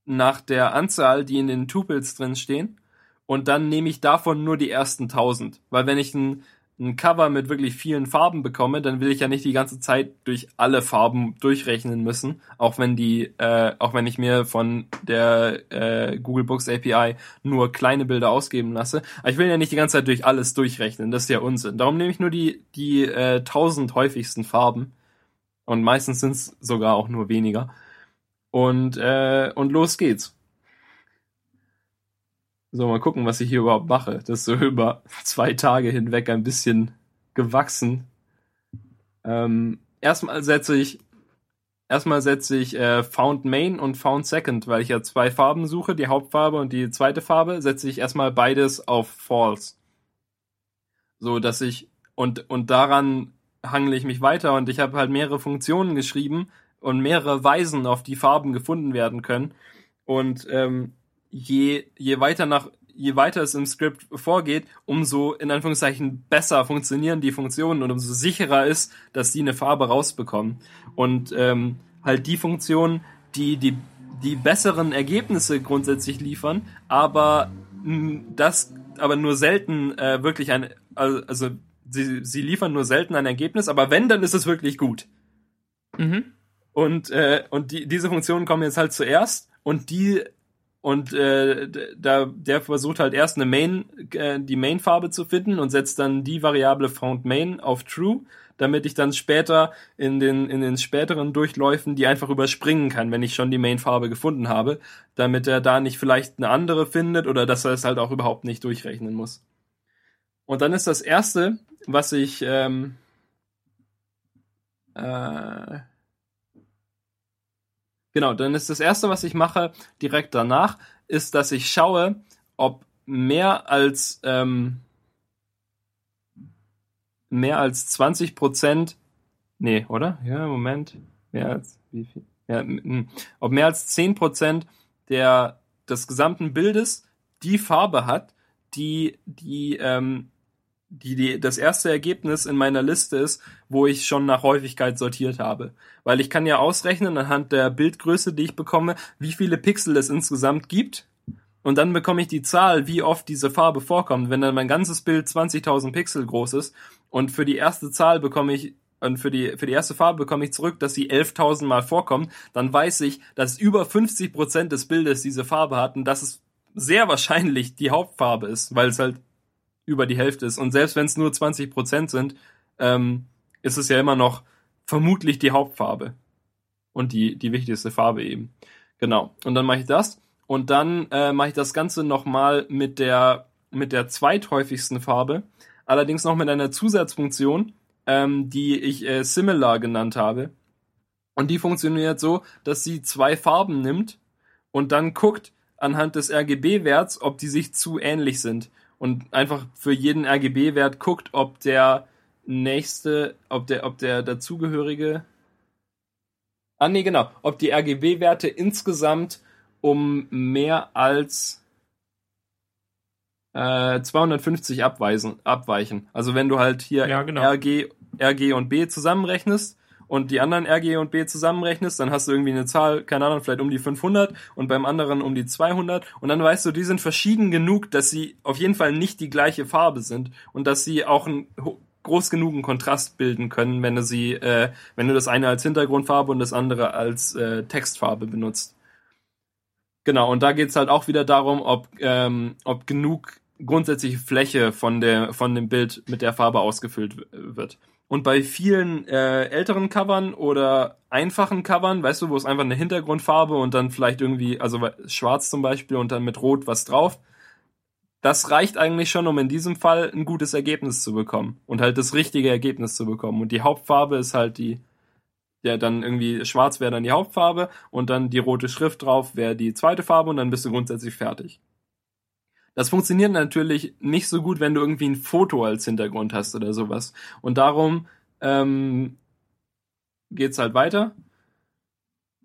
nach der Anzahl, die in den Tupels drin stehen. Und dann nehme ich davon nur die ersten 1000. Weil wenn ich ein ein Cover mit wirklich vielen Farben bekomme, dann will ich ja nicht die ganze Zeit durch alle Farben durchrechnen müssen, auch wenn die, äh, auch wenn ich mir von der äh, Google Books API nur kleine Bilder ausgeben lasse. Aber ich will ja nicht die ganze Zeit durch alles durchrechnen, das ist ja Unsinn. Darum nehme ich nur die die äh, tausend häufigsten Farben und meistens sind es sogar auch nur weniger. Und äh, und los geht's. So, mal gucken, was ich hier überhaupt mache. Das ist so [LAUGHS] über zwei Tage hinweg ein bisschen gewachsen. Ähm, erstmal setze ich erstmal setze ich äh, Found Main und Found Second, weil ich ja zwei Farben suche, die Hauptfarbe und die zweite Farbe, setze ich erstmal beides auf False. So, dass ich und und daran hangle ich mich weiter und ich habe halt mehrere Funktionen geschrieben und mehrere Weisen, auf die Farben gefunden werden können. Und ähm, je, je weiter nach, je weiter es im Skript vorgeht, umso in Anführungszeichen besser funktionieren die Funktionen und umso sicherer ist, dass die eine Farbe rausbekommen. Und ähm, halt die Funktionen, die die die besseren Ergebnisse grundsätzlich liefern, aber mh, das aber nur selten äh, wirklich ein also, also sie, sie liefern nur selten ein Ergebnis, aber wenn, dann ist es wirklich gut. Mhm. Und äh, und die, diese Funktionen kommen jetzt halt zuerst und die und äh, da der versucht halt erst eine Main äh, die Main Farbe zu finden und setzt dann die Variable found main auf true, damit ich dann später in den in den späteren Durchläufen die einfach überspringen kann, wenn ich schon die Main Farbe gefunden habe, damit er da nicht vielleicht eine andere findet oder dass er es halt auch überhaupt nicht durchrechnen muss. Und dann ist das erste, was ich ähm, äh, Genau, dann ist das erste, was ich mache direkt danach, ist, dass ich schaue, ob mehr als ähm, mehr als 20 Prozent, nee, oder? Ja, Moment, mehr als wie viel? Ja, ob mehr als 10 Prozent der des gesamten Bildes die Farbe hat, die die ähm, die, die das erste Ergebnis in meiner Liste ist, wo ich schon nach Häufigkeit sortiert habe. Weil ich kann ja ausrechnen anhand der Bildgröße, die ich bekomme, wie viele Pixel es insgesamt gibt. Und dann bekomme ich die Zahl, wie oft diese Farbe vorkommt. Wenn dann mein ganzes Bild 20.000 Pixel groß ist und für die erste Zahl bekomme ich und für die, für die erste Farbe bekomme ich zurück, dass sie 11.000 Mal vorkommt, dann weiß ich, dass über 50 Prozent des Bildes diese Farbe hat und dass es sehr wahrscheinlich die Hauptfarbe ist, weil es halt über die Hälfte ist. Und selbst wenn es nur 20 Prozent sind, ähm, ist es ja immer noch vermutlich die Hauptfarbe. Und die, die wichtigste Farbe eben. Genau. Und dann mache ich das. Und dann äh, mache ich das Ganze nochmal mit der, mit der zweithäufigsten Farbe. Allerdings noch mit einer Zusatzfunktion, ähm, die ich äh, Similar genannt habe. Und die funktioniert so, dass sie zwei Farben nimmt und dann guckt anhand des RGB-Werts, ob die sich zu ähnlich sind und einfach für jeden RGB-Wert guckt, ob der nächste, ob der, ob der dazugehörige, Ah, nee, genau. Ob die RGB-Werte insgesamt um mehr als äh, 250 abweisen, abweichen. Also wenn du halt hier Ja, genau. RG, RG und B zusammenrechnest und die anderen RG und B zusammenrechnest, dann hast du irgendwie eine Zahl, keine Ahnung, vielleicht um die 500 und beim anderen um die 200 und dann weißt du, die sind verschieden genug, dass sie auf jeden Fall nicht die gleiche Farbe sind und dass sie auch einen groß genugen Kontrast bilden können, wenn du sie, äh, wenn du das eine als Hintergrundfarbe und das andere als äh, Textfarbe benutzt. Genau, und da geht's halt auch wieder darum, ob, ähm, ob genug grundsätzliche Fläche von, der, von dem Bild mit der Farbe ausgefüllt wird. Und bei vielen äh, älteren Covern oder einfachen Covern, weißt du, wo es einfach eine Hintergrundfarbe und dann vielleicht irgendwie, also schwarz zum Beispiel und dann mit rot was drauf, das reicht eigentlich schon, um in diesem Fall ein gutes Ergebnis zu bekommen und halt das richtige Ergebnis zu bekommen. Und die Hauptfarbe ist halt die, ja, dann irgendwie schwarz wäre dann die Hauptfarbe und dann die rote Schrift drauf wäre die zweite Farbe und dann bist du grundsätzlich fertig. Das funktioniert natürlich nicht so gut, wenn du irgendwie ein Foto als Hintergrund hast oder sowas. Und darum ähm, geht's halt weiter.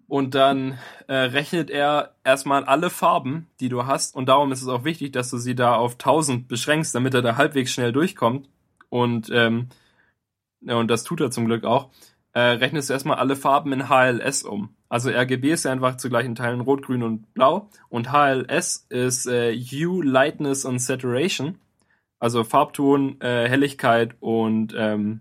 Und dann äh, rechnet er erstmal alle Farben, die du hast. Und darum ist es auch wichtig, dass du sie da auf 1000 beschränkst, damit er da halbwegs schnell durchkommt. Und, ähm, ja, und das tut er zum Glück auch. Äh, rechnest du erstmal alle Farben in HLS um. Also RGB ist ja einfach zu gleichen Teilen rot, grün und blau. Und HLS ist äh, Hue, Lightness und Saturation. Also Farbton, äh, Helligkeit und ähm,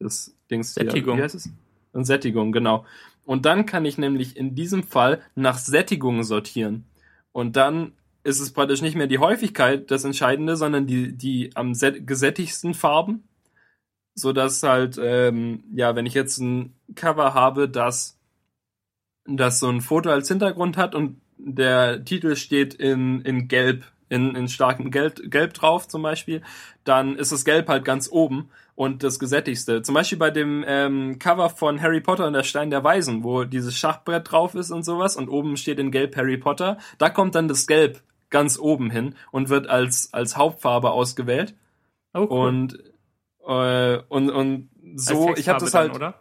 das Dings hier, Sättigung. Wie heißt es? Und Sättigung, genau. Und dann kann ich nämlich in diesem Fall nach Sättigung sortieren. Und dann ist es praktisch nicht mehr die Häufigkeit das Entscheidende, sondern die, die am sät- gesättigsten Farben. So dass halt, ähm, ja, wenn ich jetzt ein Cover habe, das, das so ein Foto als Hintergrund hat und der Titel steht in, in Gelb, in, in starkem Gelb, Gelb drauf zum Beispiel, dann ist das Gelb halt ganz oben und das gesättigste. Zum Beispiel bei dem ähm, Cover von Harry Potter und der Stein der Weisen, wo dieses Schachbrett drauf ist und sowas und oben steht in Gelb Harry Potter, da kommt dann das Gelb ganz oben hin und wird als, als Hauptfarbe ausgewählt. Oh, cool. Und, äh, und, und so, ich habe das halt, dann, oder?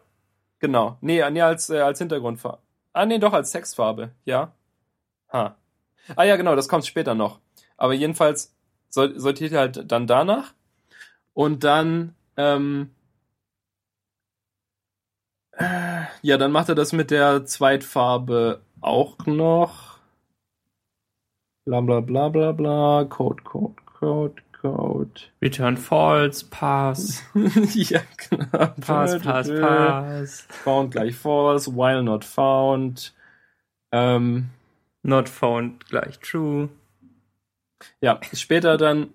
genau, nee, nee als, äh, als Hintergrundfarbe. Ah, nee, doch, als Textfarbe, ja. Ha. Ah ja, genau, das kommt später noch. Aber jedenfalls sor- sortiert ihr halt dann danach. Und dann, ähm, äh, ja, dann macht er das mit der Zweitfarbe auch noch. Bla bla bla bla bla. Code, Code, Code, Code. Return False, Pass, [LAUGHS] ja, genau. Pass, Pass, Pass. Found gleich false, while not found. Ähm, Not found gleich true. ja, später dann,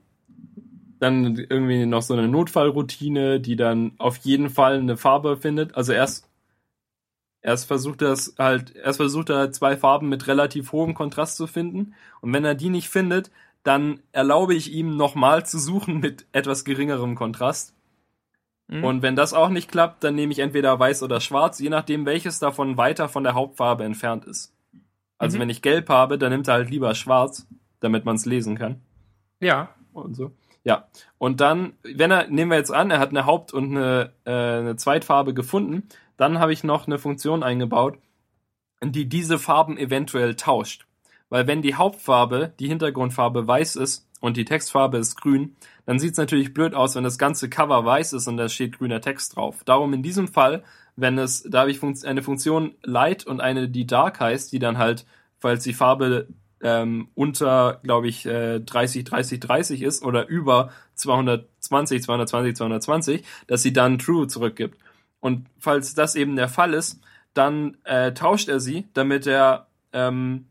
dann irgendwie noch so eine Notfallroutine, die dann auf jeden Fall eine Farbe findet. Also erst, erst versucht er halt, erst versucht er zwei Farben mit relativ hohem Kontrast zu finden. Und wenn er die nicht findet, dann erlaube ich ihm nochmal zu suchen mit etwas geringerem Kontrast. Mhm. Und wenn das auch nicht klappt, dann nehme ich entweder weiß oder schwarz, je nachdem, welches davon weiter von der Hauptfarbe entfernt ist. Also Mhm. wenn ich gelb habe, dann nimmt er halt lieber schwarz, damit man es lesen kann. Ja. Und so. Ja. Und dann, wenn er, nehmen wir jetzt an, er hat eine Haupt- und eine, äh, eine Zweitfarbe gefunden, dann habe ich noch eine Funktion eingebaut, die diese Farben eventuell tauscht. Weil wenn die Hauptfarbe, die Hintergrundfarbe weiß ist und die Textfarbe ist grün, dann sieht es natürlich blöd aus, wenn das ganze Cover weiß ist und da steht grüner Text drauf. Darum in diesem Fall, wenn es, da habe ich eine Funktion Light und eine, die Dark heißt, die dann halt, falls die Farbe ähm, unter, glaube ich, äh, 30, 30, 30 ist oder über 220, 220, 220, dass sie dann True zurückgibt. Und falls das eben der Fall ist, dann äh, tauscht er sie, damit er, ähm,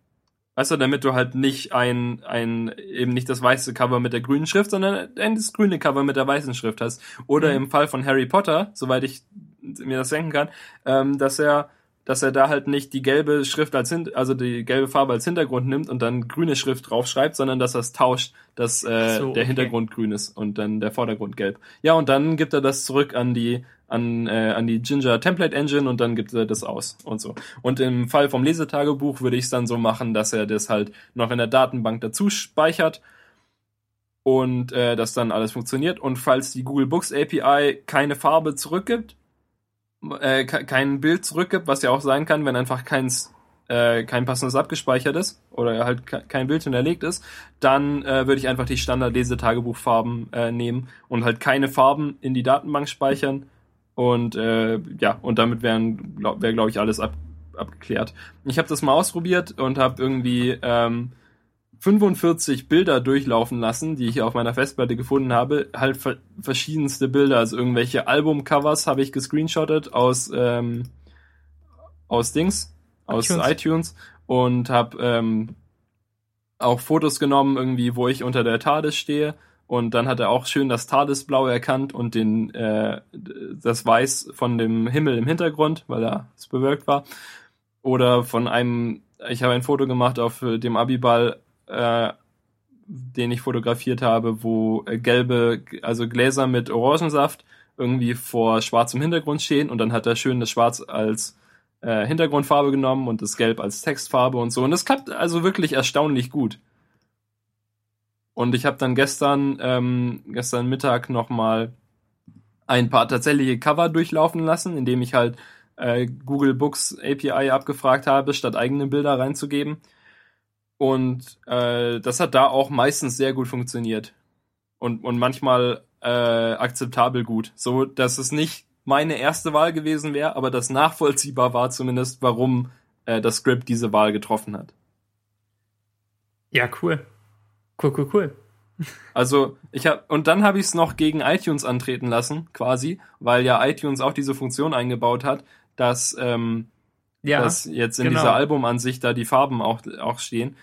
weißt du, damit du halt nicht ein, ein, eben nicht das weiße Cover mit der grünen Schrift, sondern ein das grüne Cover mit der weißen Schrift hast. Oder Mhm. im Fall von Harry Potter, soweit ich mir das denken kann, ähm, dass er dass er da halt nicht die gelbe Schrift als hin also die gelbe Farbe als Hintergrund nimmt und dann grüne Schrift draufschreibt, sondern dass er es tauscht, dass äh, So, der okay. Hintergrund grün ist und dann der Vordergrund gelb. Ja, und dann gibt er das zurück an die an, äh, an die Ginger Template Engine und dann gibt er das aus und so. Und im Fall vom Lesetagebuch würde ich es dann so machen, dass er das halt noch in der Datenbank dazu speichert und äh, das dann alles funktioniert. Und falls die Google Books API keine Farbe zurückgibt, äh, kein Bild zurückgibt, was ja auch sein kann, wenn einfach keins äh, kein passendes abgespeichert ist oder halt kein Bild hinterlegt ist, dann äh, würde ich einfach die Standard-Lese-Tagebuchfarben äh, nehmen und halt keine Farben in die Datenbank speichern. Und äh, ja, und damit wären, glaub, wäre, glaube ich, alles ab, abgeklärt. Ich habe das mal ausprobiert und habe irgendwie ähm, 45 Bilder durchlaufen lassen, die ich auf meiner Festplatte gefunden habe. Halt verschiedenste Bilder, also irgendwelche Albumcovers habe ich gescreenshottet aus aus ähm, aus Dings, aus iTunes, iTunes und habe ähm, auch Fotos genommen, irgendwie, wo ich unter der TARDIS stehe. Und dann hat er auch schön das TARDIS-Blau erkannt und den, äh, das Weiß von dem Himmel im Hintergrund, weil er es bewölkt war. Oder von einem, ich habe ein Foto gemacht auf dem Abiball, äh, den ich fotografiert habe, wo äh, gelbe, also Gläser mit Orangensaft irgendwie vor schwarzem Hintergrund stehen und dann hat er schön das Schwarz als äh, Hintergrundfarbe genommen und das Gelb als Textfarbe und so. Und das klappt also wirklich erstaunlich gut. Und ich habe dann gestern, ähm, gestern Mittag nochmal ein paar tatsächliche Cover durchlaufen lassen, indem ich halt äh, Google Books API abgefragt habe, statt eigene Bilder reinzugeben. Und äh, das hat da auch meistens sehr gut funktioniert. Und, und manchmal äh, akzeptabel gut. So, dass es nicht meine erste Wahl gewesen wäre, aber das nachvollziehbar war zumindest, warum äh, das Script diese Wahl getroffen hat. Ja, cool. Cool, cool, cool. [LAUGHS] Also, ich habe und dann habe ich es noch gegen iTunes antreten lassen, quasi, weil ja iTunes auch diese Funktion eingebaut hat, dass ähm, ja, dass jetzt in genau. dieser Albumansicht da die Farben auch auch stehen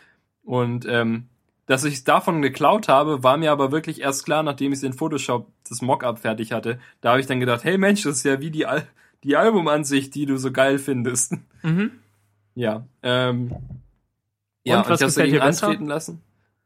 und ähm, dass ich davon geklaut habe, war mir aber wirklich erst klar, nachdem ich in Photoshop das Mockup fertig hatte. Da habe ich dann gedacht, hey Mensch, das ist ja wie die, Al die Albumansicht, die du so geil findest. Mhm. Ja. Ähm, ja, und, und was ich habe dagegen antreten lassen.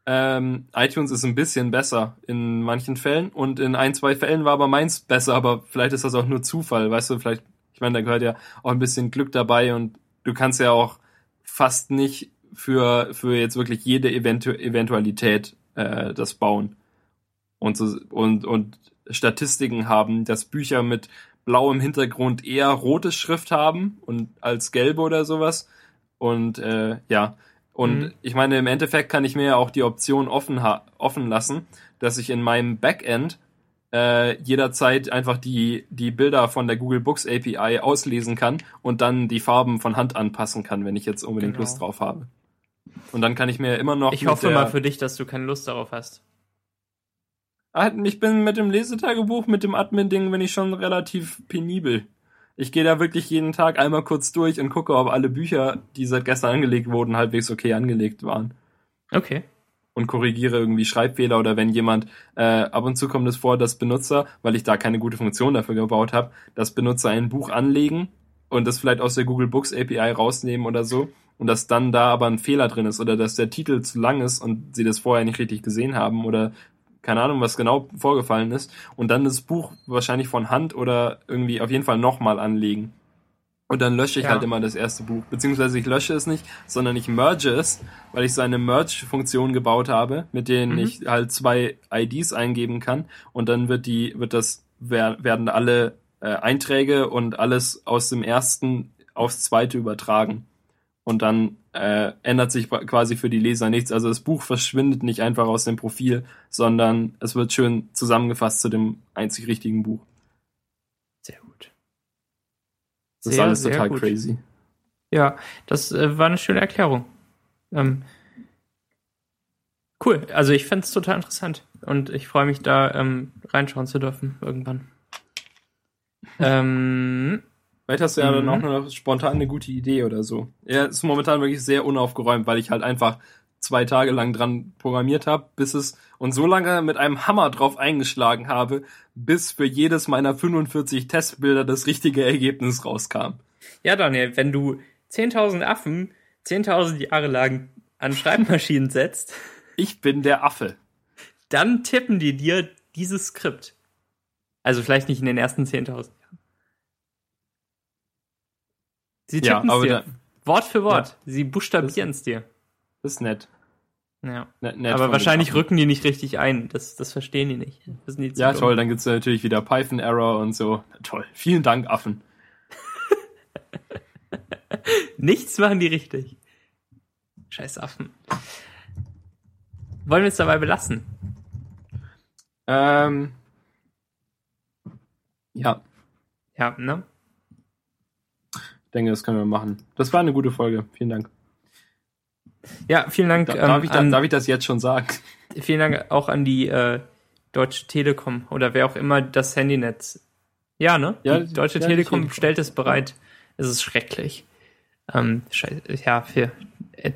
Ähm, iTunes ist ein bisschen besser in manchen Fällen und in ein, zwei Fällen war aber meins besser, aber vielleicht ist das auch nur Zufall, weißt du, vielleicht, ich meine, da gehört ja auch ein bisschen Glück dabei und du kannst ja auch fast nicht für, für jetzt wirklich jede Eventu Eventualität äh, das bauen. Und, so, und, und Statistiken haben, dass Bücher mit blauem Hintergrund eher rote Schrift haben und als gelbe oder sowas. Und äh, ja, und mhm. ich meine, im Endeffekt kann ich mir ja auch die Option offen, offen lassen, dass ich in meinem Backend äh, jederzeit einfach die, die Bilder von der Google Books API auslesen kann und dann die Farben von Hand anpassen kann, wenn ich jetzt unbedingt genau. Lust drauf habe. Und dann kann ich mir immer noch. Ich hoffe mal für dich, dass du keine Lust darauf hast. Ah, ich bin mit dem Lesetagebuch, mit dem Admin-Ding, bin ich schon relativ penibel. Ich gehe da wirklich jeden Tag einmal kurz durch und gucke, ob alle Bücher, die seit gestern angelegt wurden, halbwegs okay angelegt waren. Okay. Und korrigiere irgendwie Schreibfehler oder wenn jemand, äh, ab und zu kommt es vor, dass Benutzer, weil ich da keine gute Funktion dafür gebaut habe, dass Benutzer ein Buch anlegen und das vielleicht aus der Google Books API rausnehmen oder so und dass dann da aber ein Fehler drin ist oder dass der Titel zu lang ist und sie das vorher nicht richtig gesehen haben oder keine Ahnung, was genau vorgefallen ist und dann das Buch wahrscheinlich von Hand oder irgendwie auf jeden Fall nochmal anlegen. Und dann lösche ich ja. halt immer das erste Buch. Beziehungsweise ich lösche es nicht, sondern ich merge es, weil ich so eine Merge-Funktion gebaut habe, mit denen mhm. ich halt zwei IDs eingeben kann. Und dann wird die, wird das, werden alle äh, Einträge und alles aus dem ersten aufs zweite übertragen und dann äh, ändert sich quasi für die Leser nichts. Also das Buch verschwindet nicht einfach aus dem Profil, sondern es wird schön zusammengefasst zu dem einzig richtigen Buch. Sehr gut. Das sehr, ist alles total gut. crazy. Ja, das äh, war eine schöne Erklärung. Ähm, cool. Also ich fände es total interessant und ich freue mich da ähm, reinschauen zu dürfen irgendwann. ähm, Vielleicht hast du ja mhm. dann auch noch spontan eine gute Idee oder so. Er ist momentan wirklich sehr unaufgeräumt, weil ich halt einfach zwei Tage lang dran programmiert habe, bis es und so lange mit einem Hammer drauf eingeschlagen habe, bis für jedes meiner 45 Testbilder das richtige Ergebnis rauskam. Ja, Daniel, wenn du 10.000 Affen 10.000 Jahre lang an Schreibmaschinen setzt, ich bin der Affe. Dann tippen die dir dieses Skript. Also vielleicht nicht in den ersten 10.000. Sie tippen es dir. Wort für Wort. Ja. Sie buchstabieren es dir. Das ist nett. Ja. Net, net Aber wahrscheinlich rücken die nicht richtig ein. Das, das verstehen die nicht. Die ja, dumm. toll. Dann gibt's natürlich wieder Python-Error und so. Toll. Vielen Dank, Affen. [LAUGHS] Nichts machen die richtig. Scheiß Affen. Wollen wir es dabei belassen? Ähm, ja, Ja, ne? ich denke, das können wir machen. Das war eine gute Folge. Vielen Dank. Ja, vielen Dank. Da, ähm, darf, ich da, an, darf ich das jetzt schon sagen? vielen Dank auch an die äh, Deutsche Telekom oder wer auch immer das Handynetz. Ja, ne? Ja, die Deutsche ja, Telekom Telekom. stellt es bereit. Es ist schrecklich. Ähm, ja, für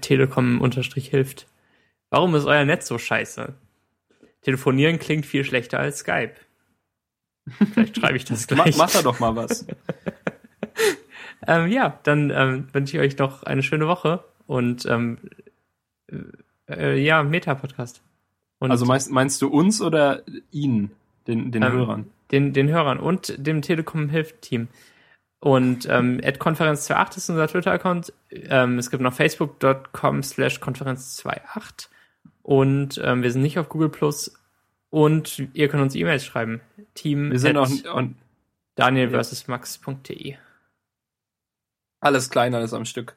Telekom unterstrich hilft. Warum ist euer Netz so scheiße? Telefonieren klingt viel schlechter als Skype. Vielleicht schreibe ich das [LAUGHS] gleich. mach da doch mal was. [LAUGHS] Ähm, ja, dann ähm, wünsche ich euch noch eine schöne Woche und ähm, äh, ja, Meta-Podcast. Also meinst, meinst du uns oder ihn, den, den Ähm, Hörern? den, den Hörern und dem Telekom-Hilft-Team. Und ähm, Konferenz28 ist unser Twitter-Account. Ähm, es gibt noch facebook.com slash Konferenz28 und ähm, wir sind nicht auf Google Plus und ihr könnt uns E-Mails schreiben. Team Wir sind at auch und Daniel versus Max.de. alles klein, alles am Stück.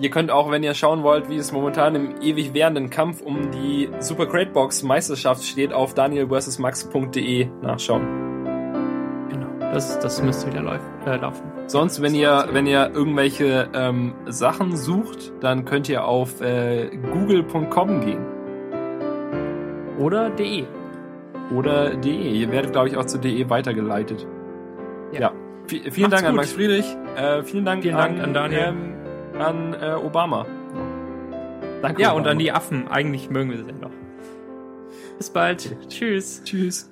Ihr könnt auch, wenn ihr schauen wollt, wie es momentan im ewig währenden Kampf um die Super Crate Box Meisterschaft steht, auf daniel-max.de nachschauen. Genau, das, das müsste wieder lauf, äh, laufen. Sonst, wenn ihr, wenn ihr irgendwelche ähm, Sachen sucht, dann könnt ihr auf äh, google.com gehen Oder de. oder de. Ihr werdet, glaube ich, auch zu de weitergeleitet. Ja. Ja. Vielen Macht's Dank an gut. Max Friedrich. Äh, vielen Dank, Vielen Dank an Daniel. Ähm, an äh, Obama. Danke, Ja, Obama. und an die Affen. Eigentlich mögen wir sie ja noch. Bis bald. Tschüss. Tschüss.